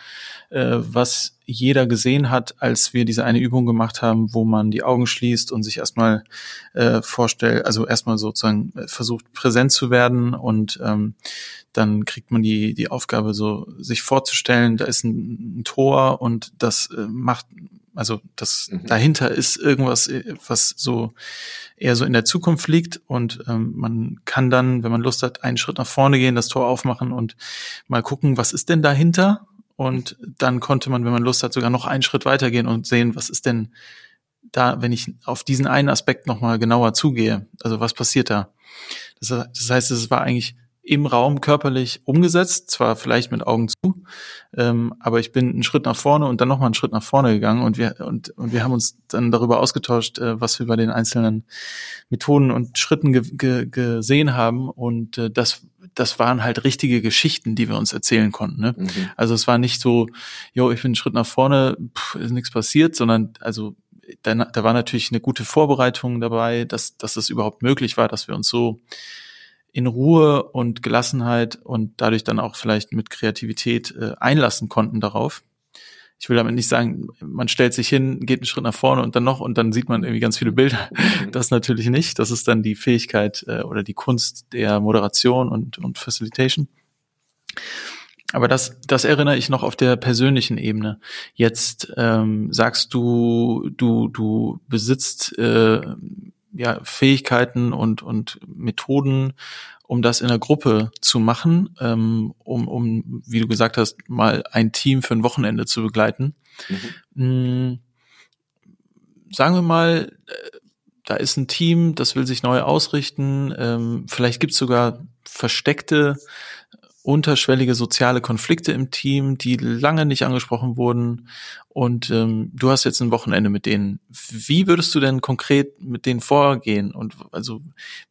äh, was jeder gesehen hat, als wir diese eine Übung gemacht haben, wo man die Augen schließt und sich erstmal äh, vorstellt, also erstmal sozusagen versucht präsent zu werden und ähm, dann kriegt man die die Aufgabe so sich vorzustellen, da ist ein, ein Tor und das äh, macht also das mhm. dahinter ist irgendwas, äh, was so eher so in der Zukunft liegt und ähm, man kann dann, wenn man Lust hat, einen Schritt nach vorne gehen, das Tor aufmachen und mal gucken, was ist denn dahinter? Und dann konnte man, wenn man Lust hat, sogar noch einen Schritt weitergehen und sehen, was ist denn da, wenn ich auf diesen einen Aspekt nochmal genauer zugehe. Also was passiert da? Das, das heißt, es war eigentlich im Raum körperlich umgesetzt, zwar vielleicht mit Augen zu, ähm, aber ich bin einen Schritt nach vorne und dann nochmal einen Schritt nach vorne gegangen und wir und, und wir haben uns dann darüber ausgetauscht, äh, was wir bei den einzelnen Methoden und Schritten ge ge gesehen haben und äh, das das waren halt richtige Geschichten, die wir uns erzählen konnten. Ne? Mhm. Also es war nicht so, jo, ich bin einen Schritt nach vorne, pff, ist nichts passiert, sondern also da, da war natürlich eine gute Vorbereitung dabei, dass dass es überhaupt möglich war, dass wir uns so in Ruhe und Gelassenheit und dadurch dann auch vielleicht mit Kreativität äh, einlassen konnten darauf. Ich will damit nicht sagen, man stellt sich hin, geht einen Schritt nach vorne und dann noch und dann sieht man irgendwie ganz viele Bilder. Das natürlich nicht. Das ist dann die Fähigkeit äh, oder die Kunst der Moderation und, und Facilitation. Aber das, das erinnere ich noch auf der persönlichen Ebene. Jetzt ähm, sagst du, du, du besitzt äh, ja, Fähigkeiten und, und Methoden, um das in der Gruppe zu machen, ähm, um, um, wie du gesagt hast, mal ein Team für ein Wochenende zu begleiten. Mhm. Sagen wir mal, äh, da ist ein Team, das will sich neu ausrichten. Ähm, vielleicht gibt es sogar versteckte unterschwellige soziale Konflikte im Team, die lange nicht angesprochen wurden. Und ähm, du hast jetzt ein Wochenende mit denen. Wie würdest du denn konkret mit denen vorgehen? Und also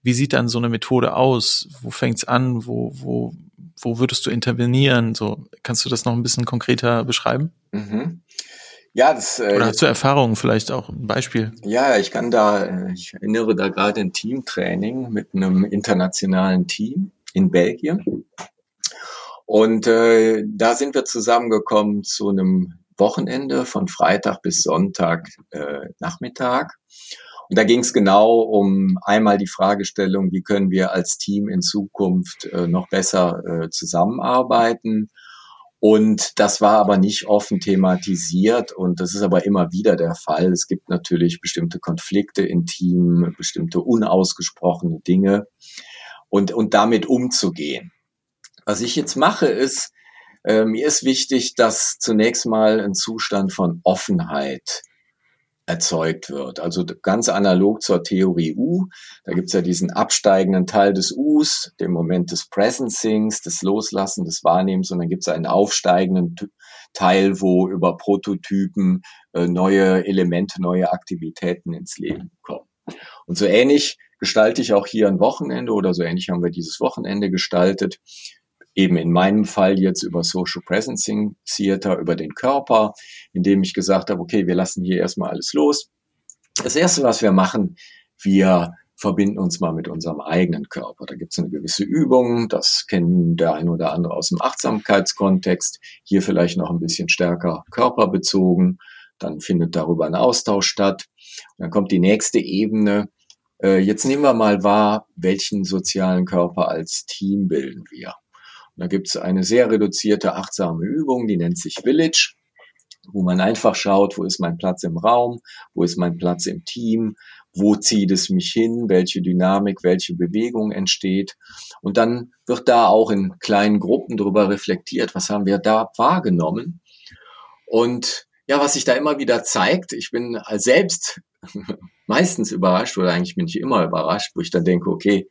wie sieht dann so eine Methode aus? Wo fängt's an? Wo, wo, wo würdest du intervenieren? So, kannst du das noch ein bisschen konkreter beschreiben? Mhm. Ja, das. Äh, Oder hast du Erfahrungen vielleicht auch ein Beispiel? Ja, ich kann da, äh, ich erinnere da gerade ein Teamtraining mit einem internationalen Team in Belgien. Und äh, da sind wir zusammengekommen zu einem Wochenende von Freitag bis Sonntag äh, Nachmittag. Und da ging es genau um einmal die Fragestellung, wie können wir als Team in Zukunft äh, noch besser äh, zusammenarbeiten. Und das war aber nicht offen thematisiert und das ist aber immer wieder der Fall. Es gibt natürlich bestimmte Konflikte im Team, bestimmte unausgesprochene Dinge und, und damit umzugehen. Was ich jetzt mache, ist, äh, mir ist wichtig, dass zunächst mal ein Zustand von Offenheit erzeugt wird. Also ganz analog zur Theorie U. Da gibt's ja diesen absteigenden Teil des Us, den Moment des Presencings, des Loslassen, des Wahrnehmens. Und dann gibt's einen aufsteigenden Teil, wo über Prototypen äh, neue Elemente, neue Aktivitäten ins Leben kommen. Und so ähnlich gestalte ich auch hier ein Wochenende oder so ähnlich haben wir dieses Wochenende gestaltet eben in meinem Fall jetzt über Social Presencing Theater, über den Körper, indem ich gesagt habe, okay, wir lassen hier erstmal alles los. Das erste, was wir machen, wir verbinden uns mal mit unserem eigenen Körper. Da gibt es eine gewisse Übung, das kennen der ein oder andere aus dem Achtsamkeitskontext, hier vielleicht noch ein bisschen stärker körperbezogen. Dann findet darüber ein Austausch statt. Und dann kommt die nächste Ebene. Äh, jetzt nehmen wir mal wahr, welchen sozialen Körper als Team bilden wir. Da gibt es eine sehr reduzierte achtsame Übung, die nennt sich Village, wo man einfach schaut, wo ist mein Platz im Raum, wo ist mein Platz im Team, wo zieht es mich hin, welche Dynamik, welche Bewegung entsteht. Und dann wird da auch in kleinen Gruppen darüber reflektiert, was haben wir da wahrgenommen. Und ja, was sich da immer wieder zeigt, ich bin selbst meistens überrascht oder eigentlich bin ich immer überrascht, wo ich dann denke, okay,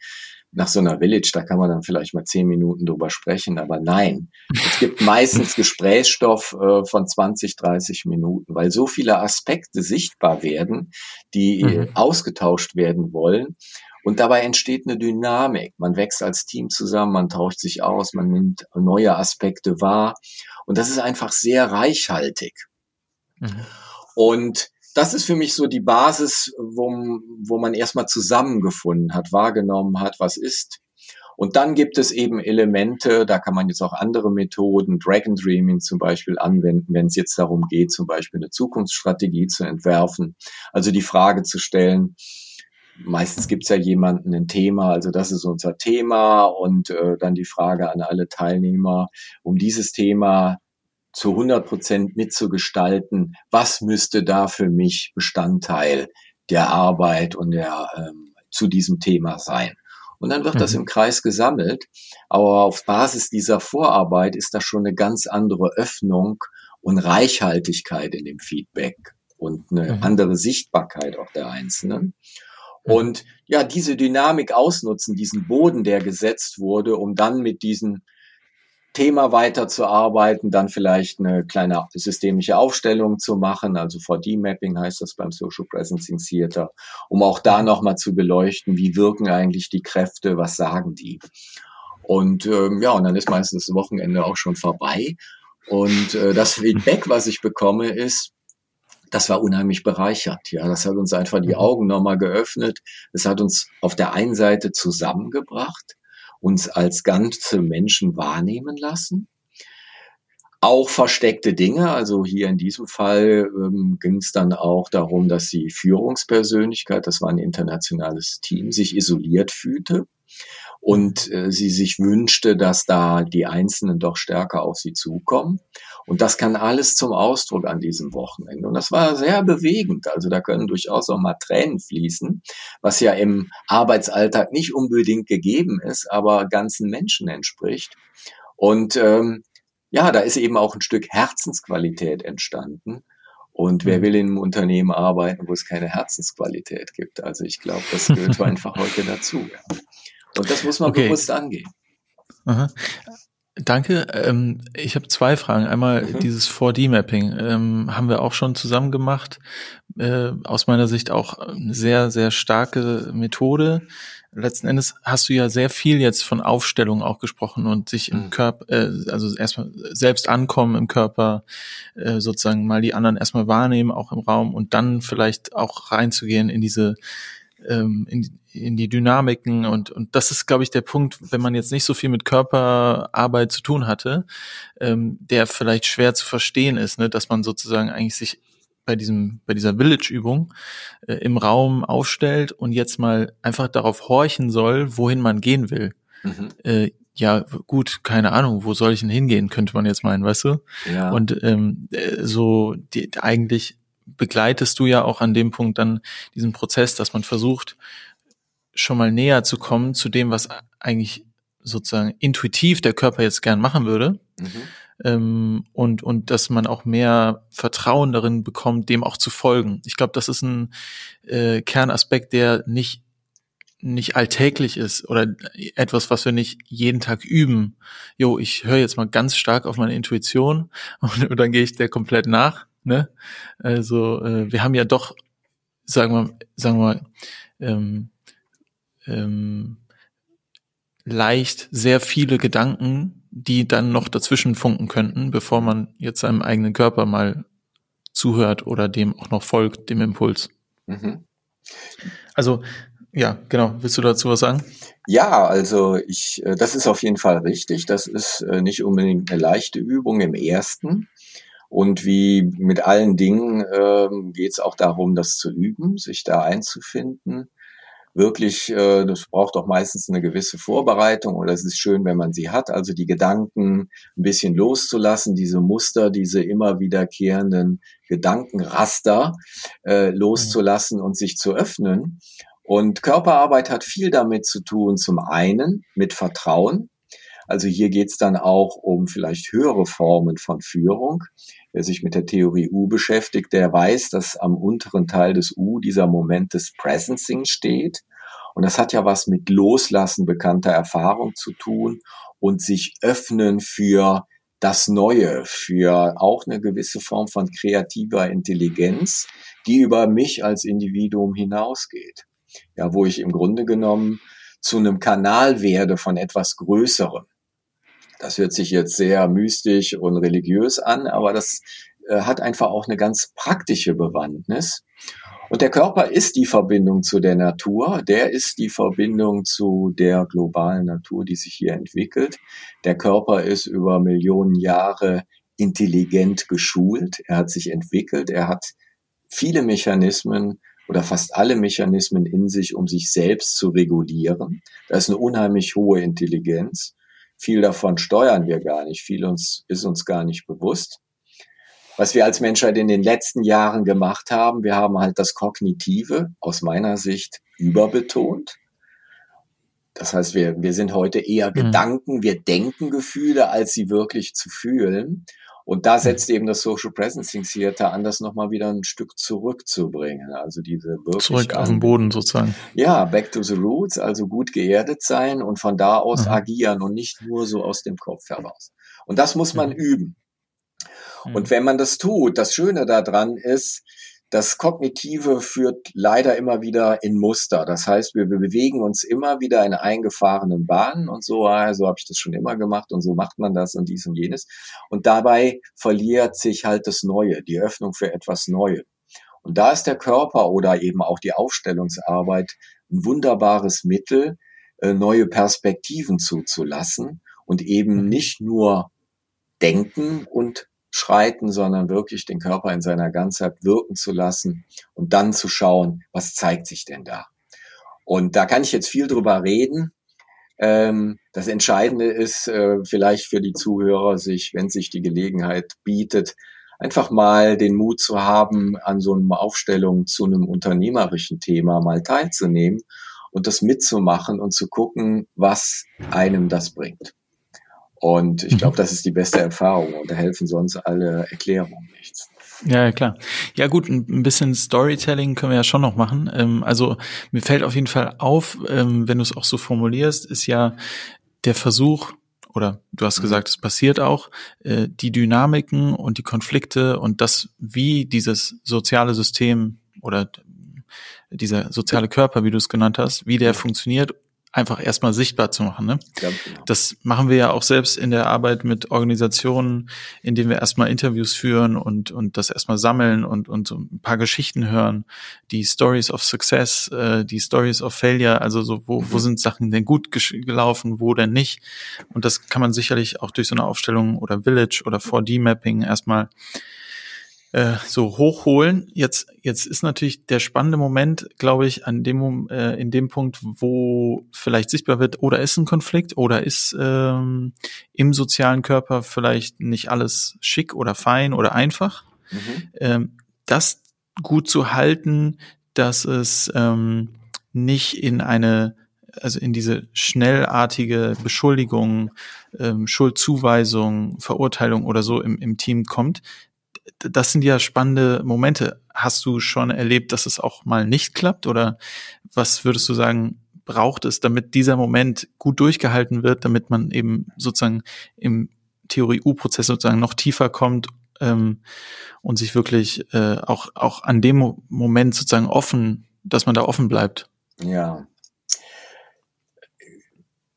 nach so einer Village, da kann man dann vielleicht mal zehn Minuten drüber sprechen, aber nein, es gibt meistens Gesprächsstoff äh, von 20, 30 Minuten, weil so viele Aspekte sichtbar werden, die mhm. ausgetauscht werden wollen. Und dabei entsteht eine Dynamik. Man wächst als Team zusammen, man tauscht sich aus, man nimmt neue Aspekte wahr. Und das ist einfach sehr reichhaltig. Mhm. Und das ist für mich so die Basis, wo, wo man erstmal zusammengefunden hat, wahrgenommen hat, was ist. Und dann gibt es eben Elemente, da kann man jetzt auch andere Methoden, Dragon Dreaming zum Beispiel anwenden, wenn es jetzt darum geht, zum Beispiel eine Zukunftsstrategie zu entwerfen. Also die Frage zu stellen, meistens gibt es ja jemanden ein Thema, also das ist unser Thema und äh, dann die Frage an alle Teilnehmer, um dieses Thema zu 100 Prozent mitzugestalten, was müsste da für mich Bestandteil der Arbeit und der ähm, zu diesem Thema sein. Und dann wird mhm. das im Kreis gesammelt. Aber auf Basis dieser Vorarbeit ist da schon eine ganz andere Öffnung und Reichhaltigkeit in dem Feedback und eine mhm. andere Sichtbarkeit auch der Einzelnen. Mhm. Und ja, diese Dynamik ausnutzen, diesen Boden, der gesetzt wurde, um dann mit diesen Thema weiterzuarbeiten, dann vielleicht eine kleine systemische Aufstellung zu machen, also 4D-Mapping heißt das beim Social Presencing Theater, um auch da nochmal zu beleuchten, wie wirken eigentlich die Kräfte, was sagen die. Und ähm, ja, und dann ist meistens das Wochenende auch schon vorbei. Und äh, das Feedback, was ich bekomme, ist, das war unheimlich bereichert. Ja, das hat uns einfach die mhm. Augen nochmal geöffnet. Es hat uns auf der einen Seite zusammengebracht uns als ganze Menschen wahrnehmen lassen. Auch versteckte Dinge, also hier in diesem Fall ähm, ging es dann auch darum, dass die Führungspersönlichkeit, das war ein internationales Team, sich isoliert fühlte und äh, sie sich wünschte, dass da die Einzelnen doch stärker auf sie zukommen. Und das kann alles zum Ausdruck an diesem Wochenende. Und das war sehr bewegend. Also da können durchaus auch mal Tränen fließen, was ja im Arbeitsalltag nicht unbedingt gegeben ist, aber ganzen Menschen entspricht. Und ähm, ja, da ist eben auch ein Stück Herzensqualität entstanden. Und wer mhm. will in einem Unternehmen arbeiten, wo es keine Herzensqualität gibt? Also ich glaube, das gehört einfach heute dazu. Und das muss man okay. bewusst angehen. Aha. Danke. Ähm, ich habe zwei Fragen. Einmal mhm. dieses 4D-Mapping ähm, haben wir auch schon zusammen gemacht. Äh, aus meiner Sicht auch eine sehr, sehr starke Methode. Letzten Endes hast du ja sehr viel jetzt von Aufstellung auch gesprochen und sich im mhm. Körper, äh, also erstmal selbst ankommen im Körper, äh, sozusagen mal die anderen erstmal wahrnehmen, auch im Raum und dann vielleicht auch reinzugehen in diese ähm, in, in die Dynamiken und, und das ist, glaube ich, der Punkt, wenn man jetzt nicht so viel mit Körperarbeit zu tun hatte, ähm, der vielleicht schwer zu verstehen ist, ne, dass man sozusagen eigentlich sich bei diesem, bei dieser Village-Übung äh, im Raum aufstellt und jetzt mal einfach darauf horchen soll, wohin man gehen will. Mhm. Äh, ja, gut, keine Ahnung, wo soll ich denn hingehen, könnte man jetzt meinen, weißt du? Ja. Und ähm, äh, so die, eigentlich begleitest du ja auch an dem Punkt dann diesen Prozess, dass man versucht, schon mal näher zu kommen zu dem, was eigentlich sozusagen intuitiv der Körper jetzt gern machen würde. Mhm. Ähm, und, und dass man auch mehr Vertrauen darin bekommt, dem auch zu folgen. Ich glaube, das ist ein äh, Kernaspekt, der nicht nicht alltäglich ist oder etwas, was wir nicht jeden Tag üben. Jo, ich höre jetzt mal ganz stark auf meine Intuition und, und dann gehe ich der komplett nach. Ne? Also äh, wir haben ja doch, sagen wir, sagen wir mal, ähm, ähm, leicht sehr viele Gedanken, die dann noch dazwischen funken könnten, bevor man jetzt seinem eigenen Körper mal zuhört oder dem auch noch folgt, dem Impuls. Mhm. Also ja, genau. Willst du dazu was sagen? Ja, also ich, äh, das ist auf jeden Fall richtig. Das ist äh, nicht unbedingt eine leichte Übung im ersten. Und wie mit allen Dingen ähm, geht es auch darum, das zu üben, sich da einzufinden. Wirklich, äh, das braucht auch meistens eine gewisse Vorbereitung oder es ist schön, wenn man sie hat. Also die Gedanken ein bisschen loszulassen, diese Muster, diese immer wiederkehrenden Gedankenraster äh, loszulassen und sich zu öffnen. Und Körperarbeit hat viel damit zu tun, zum einen mit Vertrauen. Also hier geht es dann auch um vielleicht höhere Formen von Führung wer sich mit der Theorie U beschäftigt, der weiß, dass am unteren Teil des U dieser Moment des Presencing steht. Und das hat ja was mit Loslassen bekannter Erfahrung zu tun und sich öffnen für das Neue, für auch eine gewisse Form von kreativer Intelligenz, die über mich als Individuum hinausgeht. Ja, wo ich im Grunde genommen zu einem Kanal werde von etwas Größerem. Das hört sich jetzt sehr mystisch und religiös an, aber das äh, hat einfach auch eine ganz praktische Bewandtnis. Und der Körper ist die Verbindung zu der Natur, der ist die Verbindung zu der globalen Natur, die sich hier entwickelt. Der Körper ist über Millionen Jahre intelligent geschult, er hat sich entwickelt, er hat viele Mechanismen oder fast alle Mechanismen in sich, um sich selbst zu regulieren. Da ist eine unheimlich hohe Intelligenz. Viel davon steuern wir gar nicht, viel uns, ist uns gar nicht bewusst. Was wir als Menschheit in den letzten Jahren gemacht haben, wir haben halt das Kognitive aus meiner Sicht überbetont. Das heißt, wir, wir sind heute eher mhm. Gedanken, wir denken Gefühle, als sie wirklich zu fühlen. Und da setzt eben das Social Presencing Theater an, das nochmal wieder ein Stück zurückzubringen. Also diese wirklich. Zurück auf den Boden sozusagen. Ja, back to the roots, also gut geerdet sein und von da aus mhm. agieren und nicht nur so aus dem Kopf heraus. Und das muss man mhm. üben. Und mhm. wenn man das tut, das Schöne daran ist, das Kognitive führt leider immer wieder in Muster. Das heißt, wir, bewegen uns immer wieder in eingefahrenen Bahnen und so, ah, so habe ich das schon immer gemacht und so macht man das und dies und jenes. Und dabei verliert sich halt das Neue, die Öffnung für etwas Neues. Und da ist der Körper oder eben auch die Aufstellungsarbeit ein wunderbares Mittel, äh, neue Perspektiven zuzulassen und eben mhm. nicht nur denken und schreiten, sondern wirklich den Körper in seiner Ganzheit wirken zu lassen und dann zu schauen, was zeigt sich denn da. Und da kann ich jetzt viel drüber reden. Ähm, das Entscheidende ist äh, vielleicht für die Zuhörer, sich, wenn sich die Gelegenheit bietet, einfach mal den Mut zu haben, an so einer Aufstellung zu einem unternehmerischen Thema mal teilzunehmen und das mitzumachen und zu gucken, was einem das bringt. Und ich glaube, mhm. das ist die beste Erfahrung und da helfen sonst alle Erklärungen nichts. Ja, klar. Ja gut, ein bisschen Storytelling können wir ja schon noch machen. Ähm, also mir fällt auf jeden Fall auf, ähm, wenn du es auch so formulierst, ist ja der Versuch, oder du hast mhm. gesagt, es passiert auch, äh, die Dynamiken und die Konflikte und das, wie dieses soziale System oder dieser soziale Körper, wie du es genannt hast, wie der funktioniert einfach erstmal sichtbar zu machen. Ne? Ja, genau. Das machen wir ja auch selbst in der Arbeit mit Organisationen, indem wir erstmal Interviews führen und, und das erstmal sammeln und, und so ein paar Geschichten hören, die Stories of Success, äh, die Stories of Failure, also so, wo, wo mhm. sind Sachen denn gut gelaufen, wo denn nicht. Und das kann man sicherlich auch durch so eine Aufstellung oder Village oder 4D-Mapping erstmal äh, so hochholen. Jetzt, jetzt ist natürlich der spannende Moment, glaube ich, an dem, äh, in dem Punkt, wo vielleicht sichtbar wird, oder ist ein Konflikt, oder ist ähm, im sozialen Körper vielleicht nicht alles schick oder fein oder einfach. Mhm. Ähm, das gut zu halten, dass es ähm, nicht in eine also in diese schnellartige Beschuldigung, ähm, Schuldzuweisung, Verurteilung oder so im, im Team kommt, das sind ja spannende Momente. Hast du schon erlebt, dass es auch mal nicht klappt? Oder was würdest du sagen, braucht es, damit dieser Moment gut durchgehalten wird, damit man eben sozusagen im Theorie-U-Prozess sozusagen noch tiefer kommt ähm, und sich wirklich äh, auch, auch an dem Moment sozusagen offen, dass man da offen bleibt? Ja,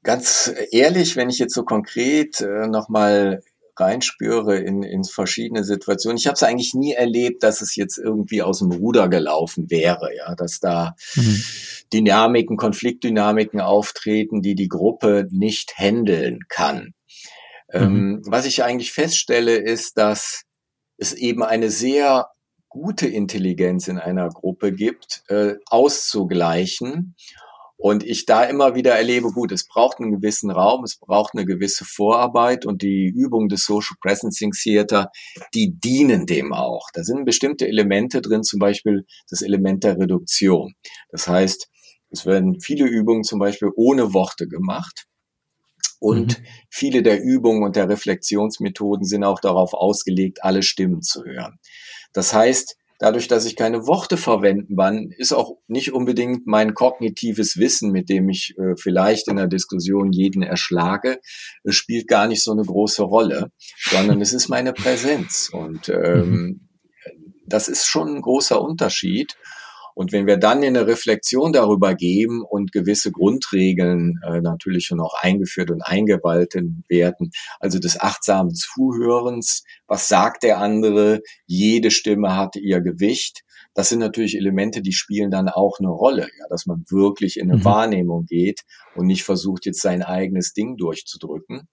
Ganz ehrlich, wenn ich jetzt so konkret äh, nochmal reinspüre in, in verschiedene Situationen. Ich habe es eigentlich nie erlebt, dass es jetzt irgendwie aus dem Ruder gelaufen wäre, ja, dass da mhm. Dynamiken, Konfliktdynamiken auftreten, die die Gruppe nicht handeln kann. Ähm, mhm. Ähm, was ich eigentlich feststelle, ist, dass es eben eine sehr gute Intelligenz in einer Gruppe gibt, äh, auszugleichen und ich da immer wieder erlebe, gut, es braucht einen gewissen Raum, es braucht eine gewisse Vorarbeit und die Übungen des Social Presencing Theater, die dienen dem auch. Da sind bestimmte Elemente drin, zum Beispiel das Element der Reduktion. Das heißt, es werden viele Übungen zum Beispiel ohne Worte gemacht. Und mhm. viele der Übungen und der Reflexionsmethoden sind auch darauf ausgelegt, alle Stimmen zu hören. Das heißt, dadurch, dass ich keine Worte verwenden kann, ist auch nicht unbedingt mein kognitives Wissen, mit dem ich äh, vielleicht in der Diskussion jeden erschlage, äh, spielt gar nicht so eine große Rolle, sondern es ist meine Präsenz. Und ähm, mhm. das ist schon ein großer Unterschied. Und wenn wir dann in eine Reflexion darüber geben und gewisse Grundregeln äh, natürlich schon auch eingeführt und eingewaltet werden, also des achtsamen Zuhörens, was sagt der andere, jede Stimme hat ihr Gewicht, das sind natürlich Elemente, die spielen dann auch eine Rolle, ja, dass man wirklich in eine mhm. Wahrnehmung geht und nicht versucht, jetzt sein eigenes Ding durchzudrücken.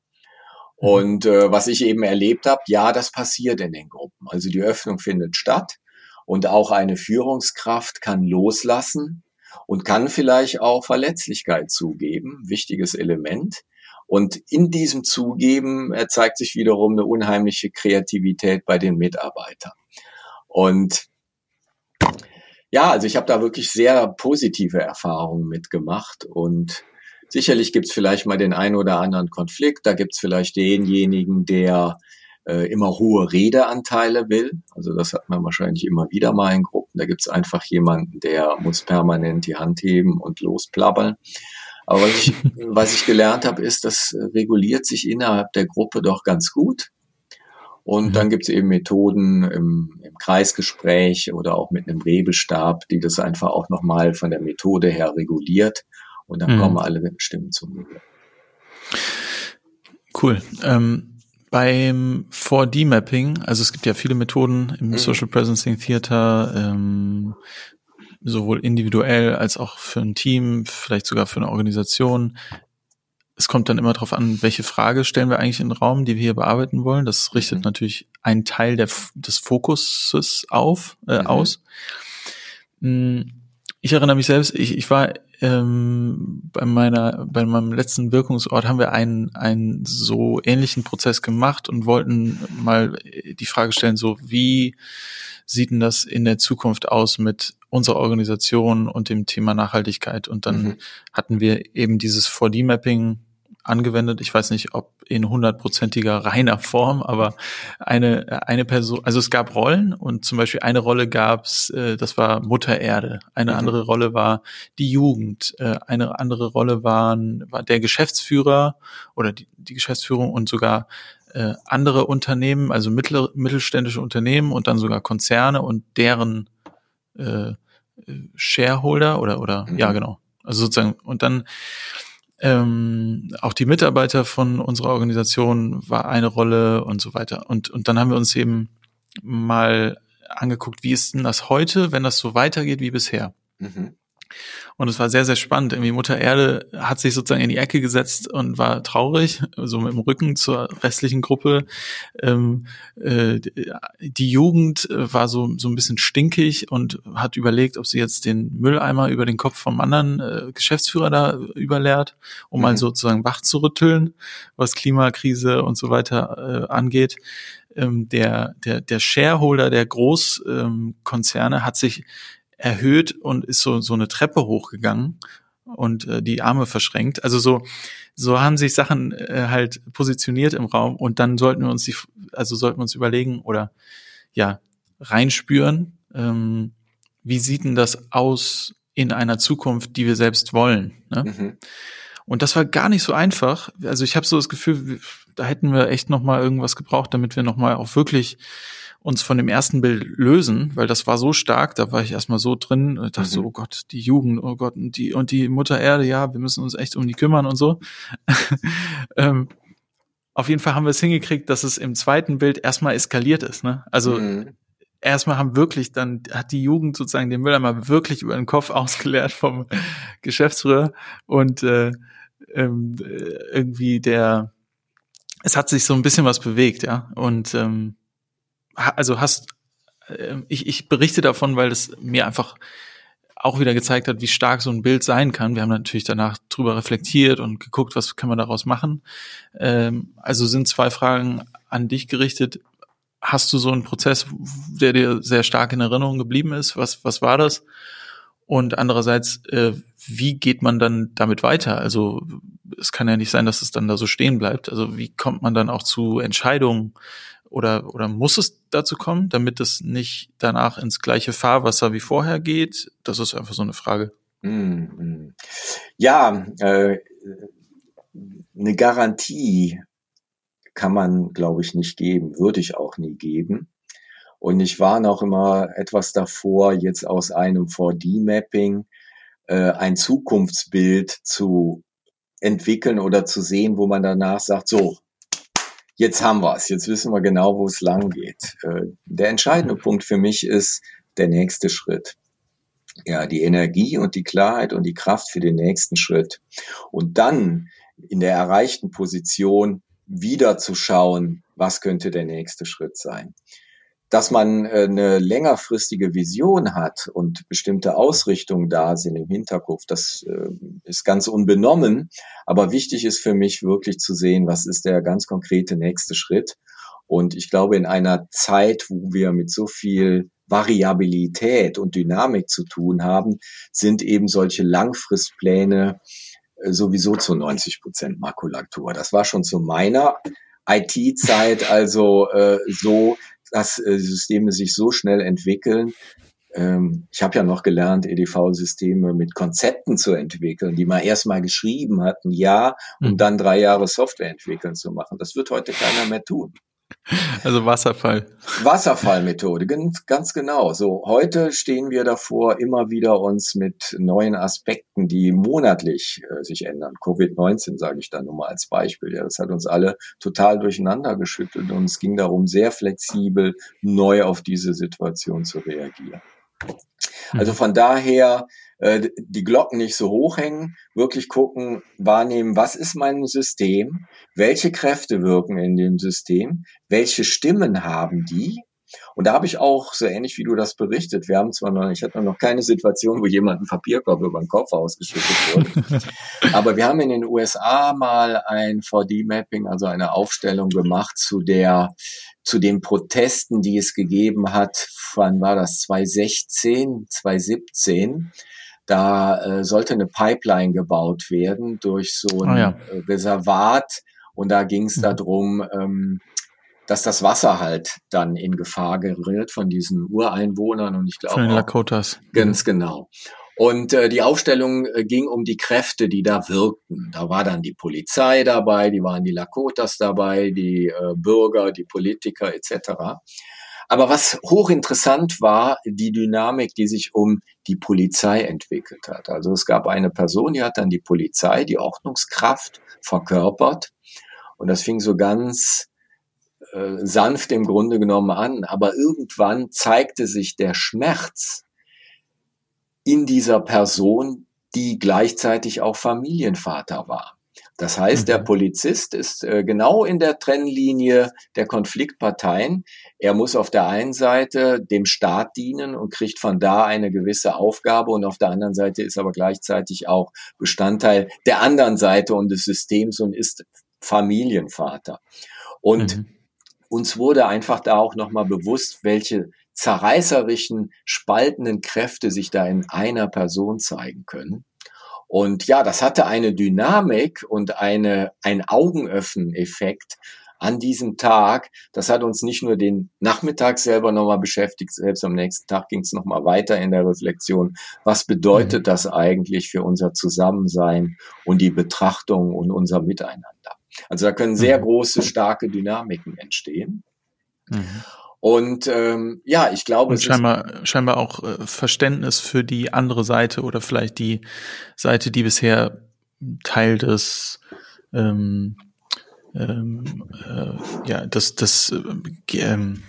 Mhm. Und äh, was ich eben erlebt habe, ja, das passiert in den Gruppen. Also die Öffnung findet statt. Und auch eine Führungskraft kann loslassen und kann vielleicht auch Verletzlichkeit zugeben, wichtiges Element. Und in diesem Zugeben zeigt sich wiederum eine unheimliche Kreativität bei den Mitarbeitern. Und ja, also ich habe da wirklich sehr positive Erfahrungen mitgemacht und sicherlich gibt es vielleicht mal den einen oder anderen Konflikt. Da gibt es vielleicht denjenigen, der äh, immer hohe Redeanteile will. Also das hat man wahrscheinlich immer wieder mal in Gruppen. Da gibt es einfach jemanden, der muss permanent die Hand heben und losplappern. Aber was ich, was ich gelernt habe, ist, das reguliert sich innerhalb der Gruppe doch ganz gut. Und mhm. dann gibt es eben Methoden im, im, Kreisgespräch oder auch mit einem Rebelstab, die das einfach auch nochmal von der Methode her reguliert. Und dann mhm. kommen alle Stimmen zum Mittel. Cool. Ähm, beim 4D-Mapping, also es gibt ja viele Methoden im mhm. Social Presencing Theater, ähm, sowohl individuell als auch für ein Team, vielleicht sogar für eine Organisation. Es kommt dann immer darauf an, welche Frage stellen wir eigentlich in den Raum, die wir hier bearbeiten wollen. Das richtet mhm. natürlich einen Teil der, des Fokuses auf, äh, mhm. aus. Hm, ich erinnere mich selbst, ich, ich war ähm, bei meiner, bei meinem letzten Wirkungsort haben wir einen, einen so ähnlichen Prozess gemacht und wollten mal die Frage stellen, so wie sieht denn das in der Zukunft aus mit unserer Organisation und dem Thema Nachhaltigkeit? Und dann mhm. hatten wir eben dieses 4D-Mapping angewendet. Ich weiß nicht, ob in hundertprozentiger reiner Form, aber eine, eine Person, also es gab Rollen und zum Beispiel eine Rolle gab's, äh, das war Mutter Erde. Eine mhm. andere Rolle war die Jugend. Äh, eine andere Rolle waren, war der Geschäftsführer oder die, die Geschäftsführung und sogar äh, andere Unternehmen, also mittel, mittelständische Unternehmen und dann sogar Konzerne und deren äh, Shareholder oder oder mhm. ja genau. Also sozusagen und dann ähm, auch die Mitarbeiter von unserer Organisation war eine Rolle und so weiter. Und, und dann haben wir uns eben mal angeguckt, wie ist denn das heute, wenn das so weitergeht wie bisher? Mhm. Und es war sehr, sehr spannend. Irgendwie Mutter Erde hat sich sozusagen in die Ecke gesetzt und war traurig, so mit dem Rücken zur restlichen Gruppe. Ähm, äh, die Jugend war so, so ein bisschen stinkig und hat überlegt, ob sie jetzt den Mülleimer über den Kopf vom anderen äh, Geschäftsführer da überleert, um mhm. mal sozusagen wach zu rütteln, was Klimakrise und so weiter äh, angeht. Ähm, der, der, der Shareholder der Großkonzerne ähm, hat sich erhöht und ist so, so eine Treppe hochgegangen und äh, die Arme verschränkt. Also so, so haben sich Sachen äh, halt positioniert im Raum und dann sollten wir uns die, also sollten wir uns überlegen oder ja, reinspüren, ähm, wie sieht denn das aus in einer Zukunft, die wir selbst wollen. Ne? Mhm. Und das war gar nicht so einfach. Also ich habe so das Gefühl, da hätten wir echt noch mal irgendwas gebraucht, damit wir noch mal auch wirklich uns von dem ersten Bild lösen, weil das war so stark, da war ich erstmal so drin, und dachte mhm. so, oh Gott, die Jugend, oh Gott, und die, und die Mutter Erde, ja, wir müssen uns echt um die kümmern und so. ähm, auf jeden Fall haben wir es hingekriegt, dass es im zweiten Bild erstmal eskaliert ist. Ne? Also mhm. erstmal haben wirklich, dann hat die Jugend sozusagen den Mülleimer wirklich über den Kopf ausgeleert vom Geschäftsführer und äh, ähm, irgendwie der, es hat sich so ein bisschen was bewegt, ja. Und ähm, also hast, äh, ich, ich berichte davon, weil es mir einfach auch wieder gezeigt hat, wie stark so ein Bild sein kann. Wir haben natürlich danach drüber reflektiert und geguckt, was kann man daraus machen. Ähm, also sind zwei Fragen an dich gerichtet. Hast du so einen Prozess, der dir sehr stark in Erinnerung geblieben ist? Was, was war das? Und andererseits, äh, wie geht man dann damit weiter? Also es kann ja nicht sein, dass es dann da so stehen bleibt. Also wie kommt man dann auch zu Entscheidungen? Oder, oder muss es dazu kommen, damit es nicht danach ins gleiche Fahrwasser wie vorher geht? Das ist einfach so eine Frage. Mm, ja, äh, eine Garantie kann man, glaube ich, nicht geben, würde ich auch nie geben. Und ich war noch immer etwas davor, jetzt aus einem 4D-Mapping äh, ein Zukunftsbild zu entwickeln oder zu sehen, wo man danach sagt, so, jetzt haben wir es, jetzt wissen wir genau, wo es lang geht. Äh, der entscheidende Punkt für mich ist der nächste Schritt. Ja, die Energie und die Klarheit und die Kraft für den nächsten Schritt. Und dann in der erreichten Position wieder zu schauen, was könnte der nächste Schritt sein dass man äh, eine längerfristige Vision hat und bestimmte Ausrichtungen da sind im Hinterkopf, das äh, ist ganz unbenommen. Aber wichtig ist für mich wirklich zu sehen, was ist der ganz konkrete nächste Schritt. Und ich glaube, in einer Zeit, wo wir mit so viel Variabilität und Dynamik zu tun haben, sind eben solche Langfristpläne äh, sowieso zu 90 Prozent Makulatur. Das war schon zu meiner IT-Zeit also äh, so, dass äh, Systeme sich so schnell entwickeln. Ähm, ich habe ja noch gelernt, EDV-Systeme mit Konzepten zu entwickeln, die man erstmal geschrieben hat, ein Jahr, um mhm. dann drei Jahre Software entwickeln zu machen. Das wird heute keiner mehr tun. Also Wasserfall. Wasserfallmethode, ganz, ganz genau. So, heute stehen wir davor, immer wieder uns mit neuen Aspekten, die monatlich äh, sich ändern. Covid-19 sage ich da nur mal als Beispiel. Ja, das hat uns alle total durcheinander geschüttelt und es ging darum, sehr flexibel neu auf diese Situation zu reagieren. Also mhm. von daher äh, die Glocken nicht so hoch hängen, wirklich gucken, wahrnehmen, was ist mein System, welche Kräfte wirken in dem System, welche Stimmen haben die. Und da habe ich auch, so ähnlich wie du das berichtet, wir haben zwar noch, ich hatte noch keine Situation, wo jemand einen Papierkorb über den Kopf ausgeschüttet wurde, aber wir haben in den USA mal ein 4D-Mapping, also eine Aufstellung gemacht zu der, zu den Protesten, die es gegeben hat, wann war das, 2016, 2017, Da äh, sollte eine Pipeline gebaut werden durch so ein Ah, ja. äh, Reservat. Und da ging es Mhm. darum, ähm, dass das Wasser halt dann in Gefahr gerät von diesen Ureinwohnern. Und ich Von glaube den auch, Lakotas. Ganz genau. Und äh, die Aufstellung äh, ging um die Kräfte, die da wirkten. Da war dann die Polizei dabei, die waren die Lakotas dabei, die äh, Bürger, die Politiker etc. Aber was hochinteressant war, die Dynamik, die sich um die Polizei entwickelt hat. Also es gab eine Person, die hat dann die Polizei, die Ordnungskraft verkörpert. Und das fing so ganz äh, sanft im Grunde genommen an. Aber irgendwann zeigte sich der Schmerz in dieser Person, die gleichzeitig auch Familienvater war. Das heißt, der Mhm. Polizist ist äh, genau in der Trennlinie der Konfliktparteien. Er muss auf der einen Seite dem Staat dienen und kriegt von da eine gewisse Aufgabe und auf der anderen Seite ist aber gleichzeitig auch Bestandteil der anderen Seite und des Systems und ist Familienvater. Und Mhm. uns wurde einfach da auch nochmal bewusst, welche zerreißerischen, spaltenden Kräfte sich da in einer Person zeigen können. Und ja, das hatte eine Dynamik und eine, ein Augenöffnen-Effekt an diesem Tag. Das hat uns nicht nur den Nachmittag selber nochmal beschäftigt, selbst am nächsten Tag ging es nochmal weiter in der Reflexion. Was bedeutet das eigentlich für unser Zusammensein und die Betrachtung und unser Miteinander? Also da können sehr Mhm. große, starke Dynamiken entstehen. Mhm. Und ähm, ja, ich glaube, Und es ist scheinbar, scheinbar auch äh, Verständnis für die andere Seite oder vielleicht die Seite, die bisher Teil des ähm, ähm, äh, ja, das, das äh, ähm,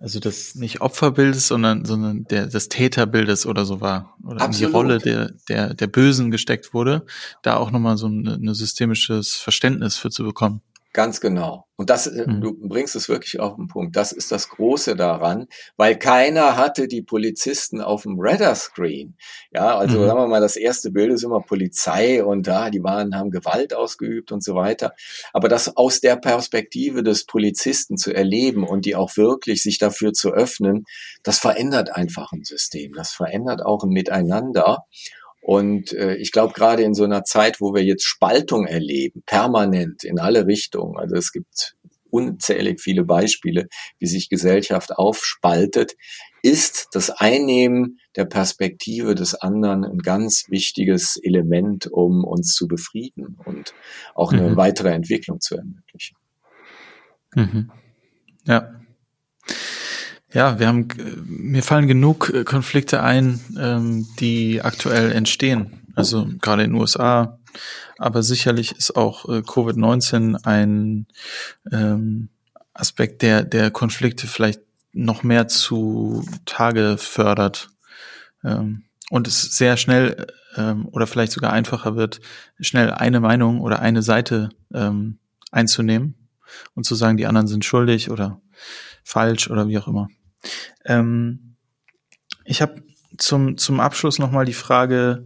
also das nicht Opferbildes, sondern, sondern der, des Täterbildes oder so war. Oder in die Absolut. Rolle der, der, der Bösen gesteckt wurde, da auch nochmal so ein, ein systemisches Verständnis für zu bekommen. Ganz genau. Und das, äh, Mhm. du bringst es wirklich auf den Punkt. Das ist das Große daran, weil keiner hatte die Polizisten auf dem Radar-Screen. Ja, also Mhm. sagen wir mal, das erste Bild ist immer Polizei und da, die waren, haben Gewalt ausgeübt und so weiter. Aber das aus der Perspektive des Polizisten zu erleben und die auch wirklich sich dafür zu öffnen, das verändert einfach ein System. Das verändert auch ein Miteinander. Und äh, ich glaube, gerade in so einer Zeit, wo wir jetzt Spaltung erleben, permanent in alle Richtungen, also es gibt unzählig viele Beispiele, wie sich Gesellschaft aufspaltet, ist das Einnehmen der Perspektive des anderen ein ganz wichtiges Element, um uns zu befrieden und auch eine Mhm. weitere Entwicklung zu ermöglichen. Mhm. Ja. Ja, wir haben, äh, mir fallen genug äh, Konflikte ein, ähm, die aktuell entstehen. Also gerade in den USA. Aber sicherlich ist auch äh, Covid-19 ein ähm, Aspekt, der, der Konflikte vielleicht noch mehr zu Tage fördert. Ähm, und es sehr schnell ähm, oder vielleicht sogar einfacher wird, schnell eine Meinung oder eine Seite ähm, einzunehmen und zu sagen, die anderen sind schuldig oder falsch oder wie auch immer. Ähm, ich habe zum, zum Abschluss nochmal die Frage,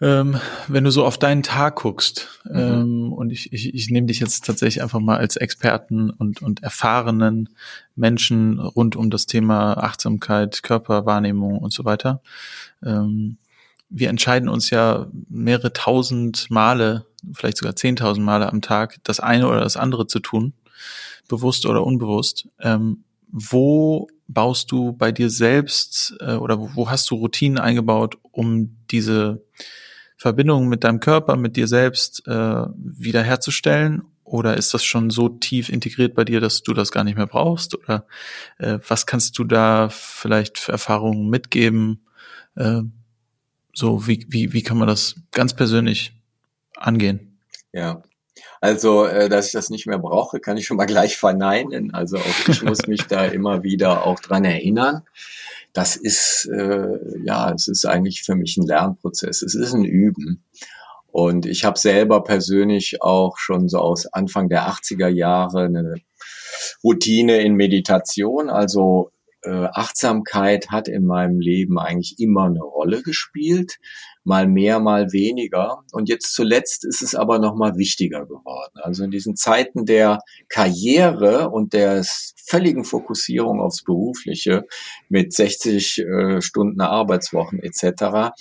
ähm, wenn du so auf deinen Tag guckst, Mhm. ähm, und ich, ich, ich nehme dich jetzt tatsächlich einfach mal als Experten und, und erfahrenen Menschen rund um das Thema Achtsamkeit, Körperwahrnehmung und so weiter. Ähm, wir entscheiden uns ja mehrere tausend Male, vielleicht sogar zehntausend Male am Tag, das eine oder das andere zu tun, bewusst oder unbewusst. Ähm, wo baust du bei dir selbst äh, oder wo, hast du Routinen eingebaut, um diese Verbindung mit deinem Körper, mit dir selbst äh, wiederherzustellen? Oder ist das schon so tief integriert bei dir, dass du das gar nicht mehr brauchst? Oder äh, was kannst du da vielleicht für Erfahrungen mitgeben? Äh, so, wie, wie, wie kann man das ganz persönlich angehen? Ja. Also, äh, dass ich das nicht mehr brauche, kann ich schon mal gleich verneinen. Also auch ich muss mich da immer wieder auch dran erinnern. Das ist, äh, ja, es ist eigentlich für mich ein Lernprozess. Es ist ein Üben. Und ich habe selber persönlich auch schon so aus Anfang der 80er Jahre eine Routine in Meditation. Also äh, Achtsamkeit hat in meinem Leben eigentlich immer eine Rolle gespielt. Mal mehr, mal weniger. Und jetzt zuletzt ist es aber noch mal wichtiger geworden. Also in diesen Zeiten der Karriere und der völligen Fokussierung aufs Berufliche mit 60 äh, Stunden Arbeitswochen etc.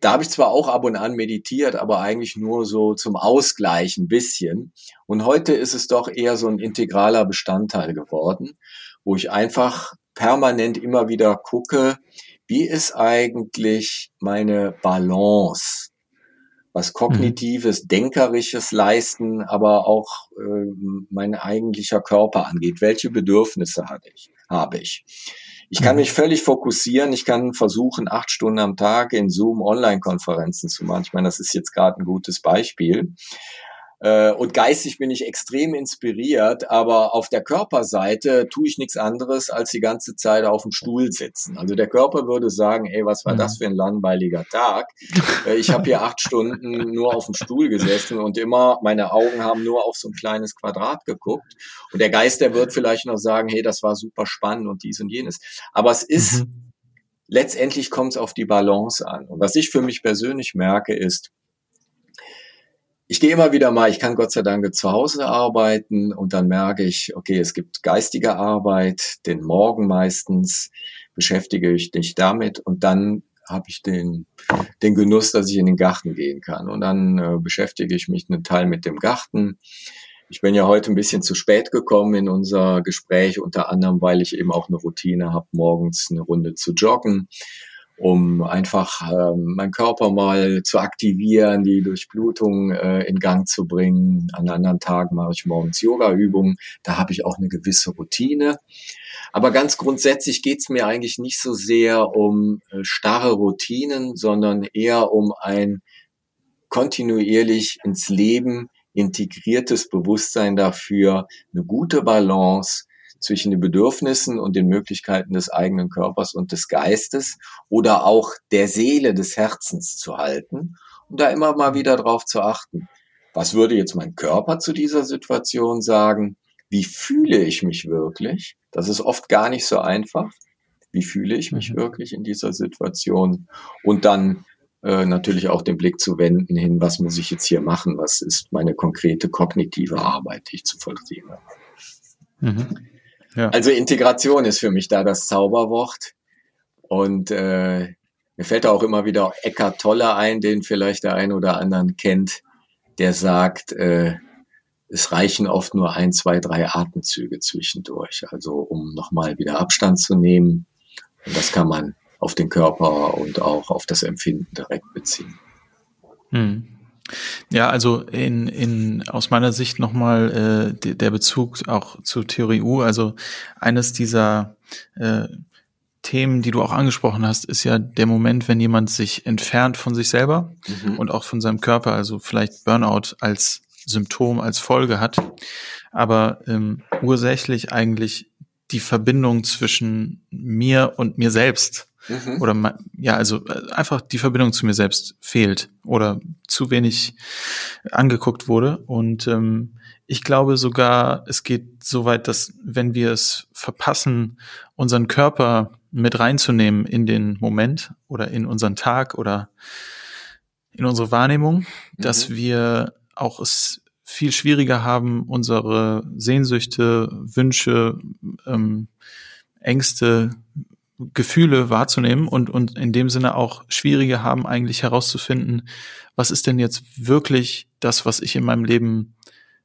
Da habe ich zwar auch ab und an meditiert, aber eigentlich nur so zum Ausgleich ein bisschen. Und heute ist es doch eher so ein integraler Bestandteil geworden, wo ich einfach permanent immer wieder gucke, wie ist eigentlich meine Balance? Was mhm. kognitives, denkerisches Leisten, aber auch äh, mein eigentlicher Körper angeht. Welche Bedürfnisse habe ich? Habe ich? Ich kann mhm. mich völlig fokussieren. Ich kann versuchen, acht Stunden am Tag in Zoom Online-Konferenzen zu machen. Ich meine, das ist jetzt gerade ein gutes Beispiel. Äh, und geistig bin ich extrem inspiriert, aber auf der Körperseite tue ich nichts anderes, als die ganze Zeit auf dem Stuhl sitzen. Also der Körper würde sagen, ey, was war mhm. das für ein langweiliger Tag? Äh, ich habe hier acht Stunden nur auf dem Stuhl gesessen und immer, meine Augen haben nur auf so ein kleines Quadrat geguckt. Und der Geist, der wird vielleicht noch sagen, hey, das war super spannend und dies und jenes. Aber es ist, mhm. letztendlich kommt es auf die Balance an. Und was ich für mich persönlich merke, ist, ich gehe immer wieder mal, ich kann Gott sei Dank zu Hause arbeiten und dann merke ich, okay, es gibt geistige Arbeit, den Morgen meistens beschäftige ich mich damit und dann habe ich den, den Genuss, dass ich in den Garten gehen kann. Und dann äh, beschäftige ich mich einen Teil mit dem Garten. Ich bin ja heute ein bisschen zu spät gekommen in unser Gespräch, unter anderem, weil ich eben auch eine Routine habe, morgens eine Runde zu joggen um einfach ähm, meinen Körper mal zu aktivieren, die Durchblutung äh, in Gang zu bringen. An anderen Tagen mache ich morgens Yoga-Übungen. Da habe ich auch eine gewisse Routine. Aber ganz grundsätzlich geht es mir eigentlich nicht so sehr um äh, starre Routinen, sondern eher um ein kontinuierlich ins Leben integriertes Bewusstsein dafür, eine gute Balance zwischen den Bedürfnissen und den Möglichkeiten des eigenen Körpers und des Geistes oder auch der Seele des Herzens zu halten und da immer mal wieder drauf zu achten. Was würde jetzt mein Körper zu dieser Situation sagen? Wie fühle ich mich wirklich? Das ist oft gar nicht so einfach. Wie fühle ich mich mhm. wirklich in dieser Situation? Und dann äh, natürlich auch den Blick zu wenden hin, was muss ich jetzt hier machen? Was ist meine konkrete kognitive Arbeit, die ich zu vollziehen habe? Mhm. Ja. Also Integration ist für mich da das Zauberwort. Und äh, mir fällt da auch immer wieder Eckart Tolle ein, den vielleicht der ein oder anderen kennt, der sagt, äh, es reichen oft nur ein, zwei, drei Atemzüge zwischendurch, also um nochmal wieder Abstand zu nehmen. Und das kann man auf den Körper und auch auf das Empfinden direkt beziehen. Hm. Ja, also in, in aus meiner Sicht nochmal äh, der Bezug auch zu Theorie U. Also eines dieser äh, Themen, die du auch angesprochen hast, ist ja der Moment, wenn jemand sich entfernt von sich selber mhm. und auch von seinem Körper, also vielleicht Burnout als Symptom, als Folge hat, aber ähm, ursächlich eigentlich die Verbindung zwischen mir und mir selbst Mhm. Oder ja, also äh, einfach die Verbindung zu mir selbst fehlt oder zu wenig angeguckt wurde. Und ähm, ich glaube sogar, es geht so weit, dass wenn wir es verpassen, unseren Körper mit reinzunehmen in den Moment oder in unseren Tag oder in unsere Wahrnehmung, mhm. dass wir auch es viel schwieriger haben, unsere Sehnsüchte, Wünsche, ähm, Ängste Gefühle wahrzunehmen und, und in dem Sinne auch schwierige haben, eigentlich herauszufinden, was ist denn jetzt wirklich das, was ich in meinem Leben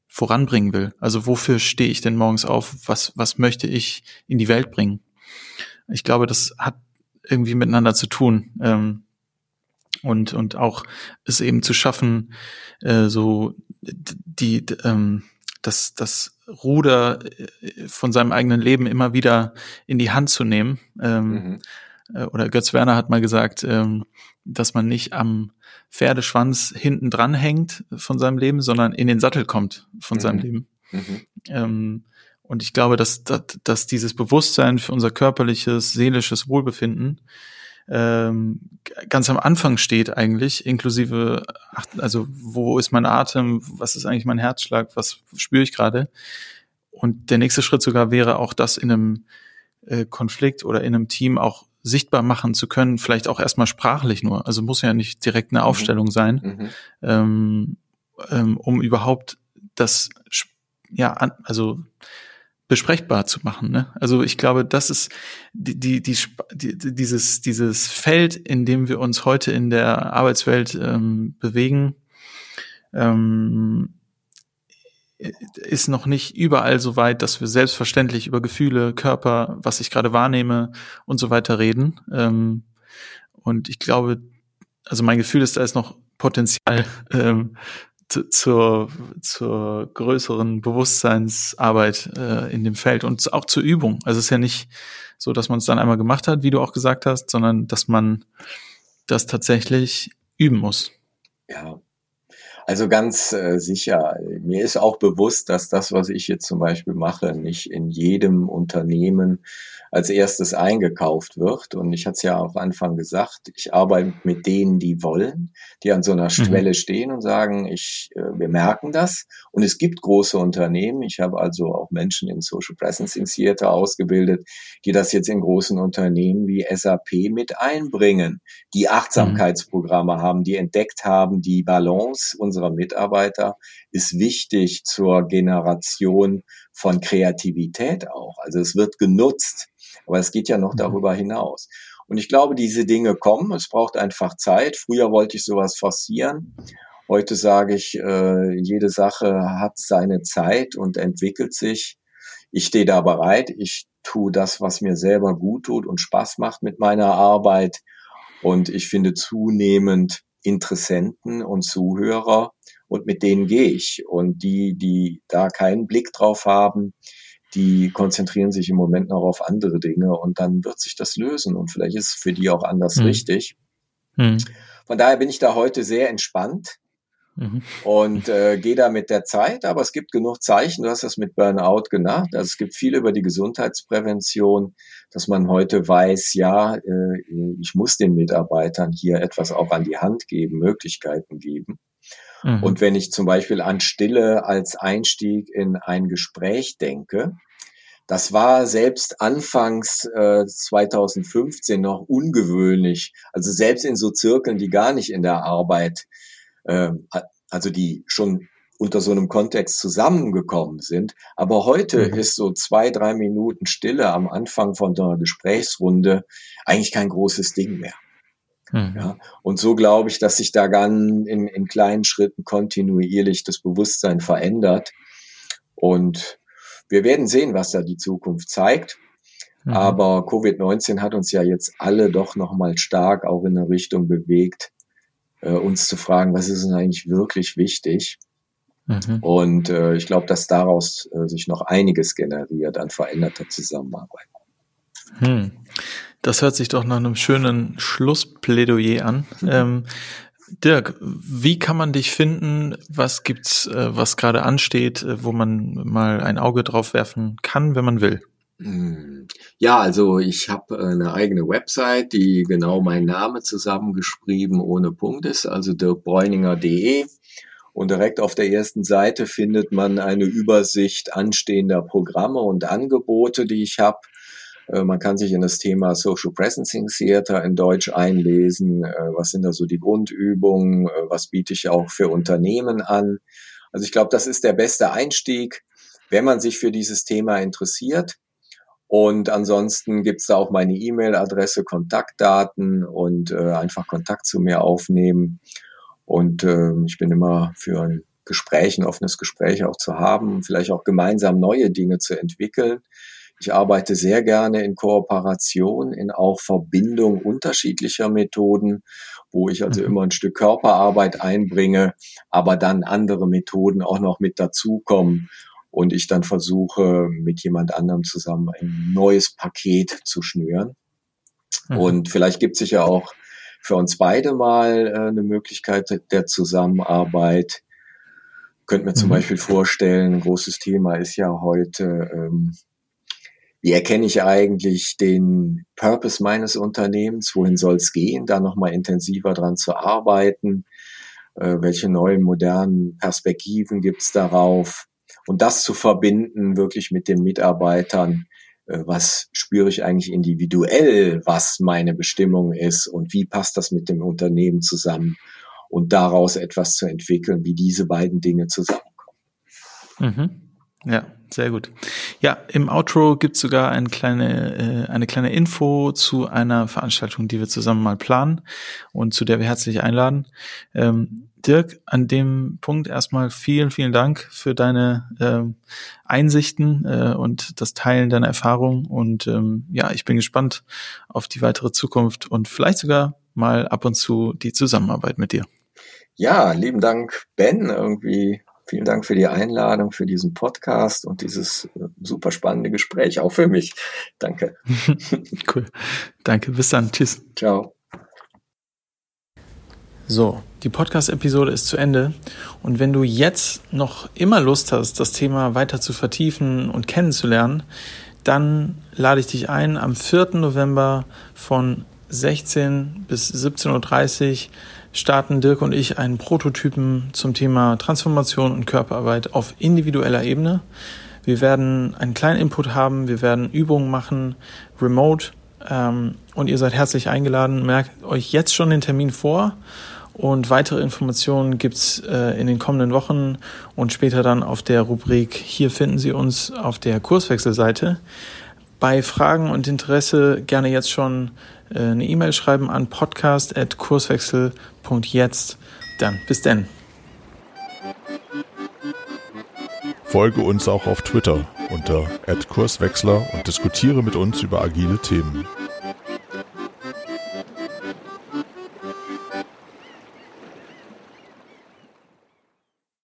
voranbringen will? Also wofür stehe ich denn morgens auf? Was, was möchte ich in die Welt bringen? Ich glaube, das hat irgendwie miteinander zu tun. Ähm, und, und auch es eben zu schaffen, äh, so die, ähm, das, das Ruder äh, von seinem eigenen Leben immer wieder in die Hand zu nehmen. Ähm, mhm. Äh, oder Götz Werner hat mal gesagt, ähm, dass man nicht am Pferdeschwanz hinten dran hängt von seinem Leben, sondern in den Sattel kommt von mhm. seinem Leben. Mhm. Ähm, und ich glaube, dass, dass, dass dieses Bewusstsein für unser körperliches, seelisches Wohlbefinden ähm, ganz am Anfang steht eigentlich, inklusive, also wo ist mein Atem, was ist eigentlich mein Herzschlag, was spüre ich gerade. Und der nächste Schritt sogar wäre auch das in einem äh, Konflikt oder in einem Team auch sichtbar machen zu können, vielleicht auch erstmal sprachlich nur. Also muss ja nicht direkt eine mhm. Aufstellung sein, mhm. ähm, ähm, um überhaupt das, ja, an, also besprechbar zu machen. Ne? Also ich glaube, das ist die, die, die, die, dieses, dieses Feld, in dem wir uns heute in der Arbeitswelt ähm, bewegen, ähm, ist noch nicht überall so weit, dass wir selbstverständlich über Gefühle, Körper, was ich gerade wahrnehme und so weiter reden. Ähm, und ich glaube, also mein Gefühl ist, da ist noch Potenzial ähm, zur, zur größeren Bewusstseinsarbeit äh, in dem Feld und auch zur Übung. Also es ist ja nicht so, dass man es dann einmal gemacht hat, wie du auch gesagt hast, sondern dass man das tatsächlich üben muss. Ja, also ganz äh, sicher. Mir ist auch bewusst, dass das, was ich jetzt zum Beispiel mache, nicht in jedem Unternehmen als erstes eingekauft wird. Und ich hatte es ja auch Anfang gesagt, ich arbeite mit denen, die wollen, die an so einer mhm. Schwelle stehen und sagen, ich, äh, wir merken das. Und es gibt große Unternehmen. Ich habe also auch Menschen in Social Presencing Theater ausgebildet, die das jetzt in großen Unternehmen wie SAP mit einbringen, die mhm. Achtsamkeitsprogramme mhm. haben, die entdeckt haben, die Balance unserer Mitarbeiter ist wichtig zur Generation von Kreativität auch. Also es wird genutzt. Aber es geht ja noch mhm. darüber hinaus. Und ich glaube, diese Dinge kommen. Es braucht einfach Zeit. Früher wollte ich sowas forcieren. Heute sage ich, äh, jede Sache hat seine Zeit und entwickelt sich. Ich stehe da bereit. Ich tue das, was mir selber gut tut und Spaß macht mit meiner Arbeit. Und ich finde zunehmend Interessenten und Zuhörer und mit denen gehe ich. Und die, die da keinen Blick drauf haben, die konzentrieren sich im Moment noch auf andere Dinge und dann wird sich das lösen und vielleicht ist es für die auch anders mhm. richtig. Mhm. Von daher bin ich da heute sehr entspannt mhm. und äh, gehe da mit der Zeit, aber es gibt genug Zeichen, du hast das mit Burnout genannt, also es gibt viel über die Gesundheitsprävention, dass man heute weiß, ja, äh, ich muss den Mitarbeitern hier etwas auch an die Hand geben, Möglichkeiten geben. Mhm. Und wenn ich zum Beispiel an Stille als Einstieg in ein Gespräch denke, das war selbst anfangs äh, 2015 noch ungewöhnlich. Also selbst in so Zirkeln, die gar nicht in der Arbeit, äh, also die schon unter so einem Kontext zusammengekommen sind. Aber heute mhm. ist so zwei, drei Minuten Stille am Anfang von einer Gesprächsrunde eigentlich kein großes Ding mehr. Mhm. Ja, und so glaube ich, dass sich da dann in, in kleinen Schritten kontinuierlich das Bewusstsein verändert. Und wir werden sehen, was da die Zukunft zeigt. Mhm. Aber Covid-19 hat uns ja jetzt alle doch nochmal stark auch in eine Richtung bewegt, äh, uns zu fragen, was ist denn eigentlich wirklich wichtig? Mhm. Und äh, ich glaube, dass daraus äh, sich noch einiges generiert an veränderter Zusammenarbeit. Hm. Das hört sich doch nach einem schönen Schlussplädoyer an. Mhm. Ähm, Dirk, wie kann man dich finden? Was gibt's, äh, was gerade ansteht, äh, wo man mal ein Auge drauf werfen kann, wenn man will? Hm. Ja, also ich habe äh, eine eigene Website, die genau mein Name zusammengeschrieben ohne Punkt ist, also dirkbräuninger.de. Und direkt auf der ersten Seite findet man eine Übersicht anstehender Programme und Angebote, die ich habe. Äh, man kann sich in das Thema Social Presencing Theater in Deutsch einlesen. Äh, was sind da so die Grundübungen? Äh, was biete ich auch für Unternehmen an? Also ich glaube, das ist der beste Einstieg, wenn man sich für dieses Thema interessiert. Und ansonsten gibt's da auch meine E-Mail-Adresse, Kontaktdaten und äh, einfach Kontakt zu mir aufnehmen. Und äh, ich bin immer für ein Gespräch, ein offenes Gespräch auch zu haben, vielleicht auch gemeinsam neue Dinge zu entwickeln. Ich arbeite sehr gerne in Kooperation, in auch Verbindung unterschiedlicher Methoden, wo ich also mhm. immer ein Stück Körperarbeit einbringe, aber dann andere Methoden auch noch mit dazukommen und ich dann versuche, mit jemand anderem zusammen ein neues Paket zu schnüren. Mhm. Und vielleicht gibt es ja auch für uns beide mal äh, eine Möglichkeit der Zusammenarbeit. Könnte mir zum mhm. Beispiel vorstellen, ein großes Thema ist ja heute ähm, wie erkenne ich eigentlich den Purpose meines Unternehmens? Wohin soll es gehen? Da nochmal intensiver dran zu arbeiten. Äh, welche neuen modernen Perspektiven gibt es darauf? Und das zu verbinden wirklich mit den Mitarbeitern, äh, was spüre ich eigentlich individuell, was meine Bestimmung ist und wie passt das mit dem Unternehmen zusammen und daraus etwas zu entwickeln, wie diese beiden Dinge zusammenkommen. Mhm. Ja, sehr gut. Ja, im Outro gibt's sogar eine kleine, äh, eine kleine Info zu einer Veranstaltung, die wir zusammen mal planen und zu der wir herzlich einladen. Ähm, Dirk, an dem Punkt erstmal vielen, vielen Dank für deine ähm, Einsichten äh, und das Teilen deiner Erfahrungen. Und ähm, ja, ich bin gespannt auf die weitere Zukunft und vielleicht sogar mal ab und zu die Zusammenarbeit mit dir. Ja, lieben Dank, Ben. Irgendwie Vielen Dank für die Einladung, für diesen Podcast und dieses äh, super spannende Gespräch, auch für mich. Danke. cool. Danke. Bis dann. Tschüss. Ciao. So, die Podcast-Episode ist zu Ende. Und wenn du jetzt noch immer Lust hast, das Thema weiter zu vertiefen und kennenzulernen, dann lade ich dich ein, am 4. November von 16 bis 17.30 Uhr starten Dirk und ich einen Prototypen zum Thema Transformation und Körperarbeit auf individueller Ebene. Wir werden einen kleinen Input haben, wir werden Übungen machen, remote ähm, und ihr seid herzlich eingeladen. Merkt euch jetzt schon den Termin vor und weitere Informationen gibt's äh, in den kommenden Wochen und später dann auf der Rubrik Hier finden Sie uns auf der Kurswechselseite. Bei Fragen und Interesse gerne jetzt schon äh, eine E-Mail schreiben an podcast.kurswechsel.jetzt. Dann, bis denn. Folge uns auch auf Twitter unter @kurswechsler und diskutiere mit uns über agile Themen.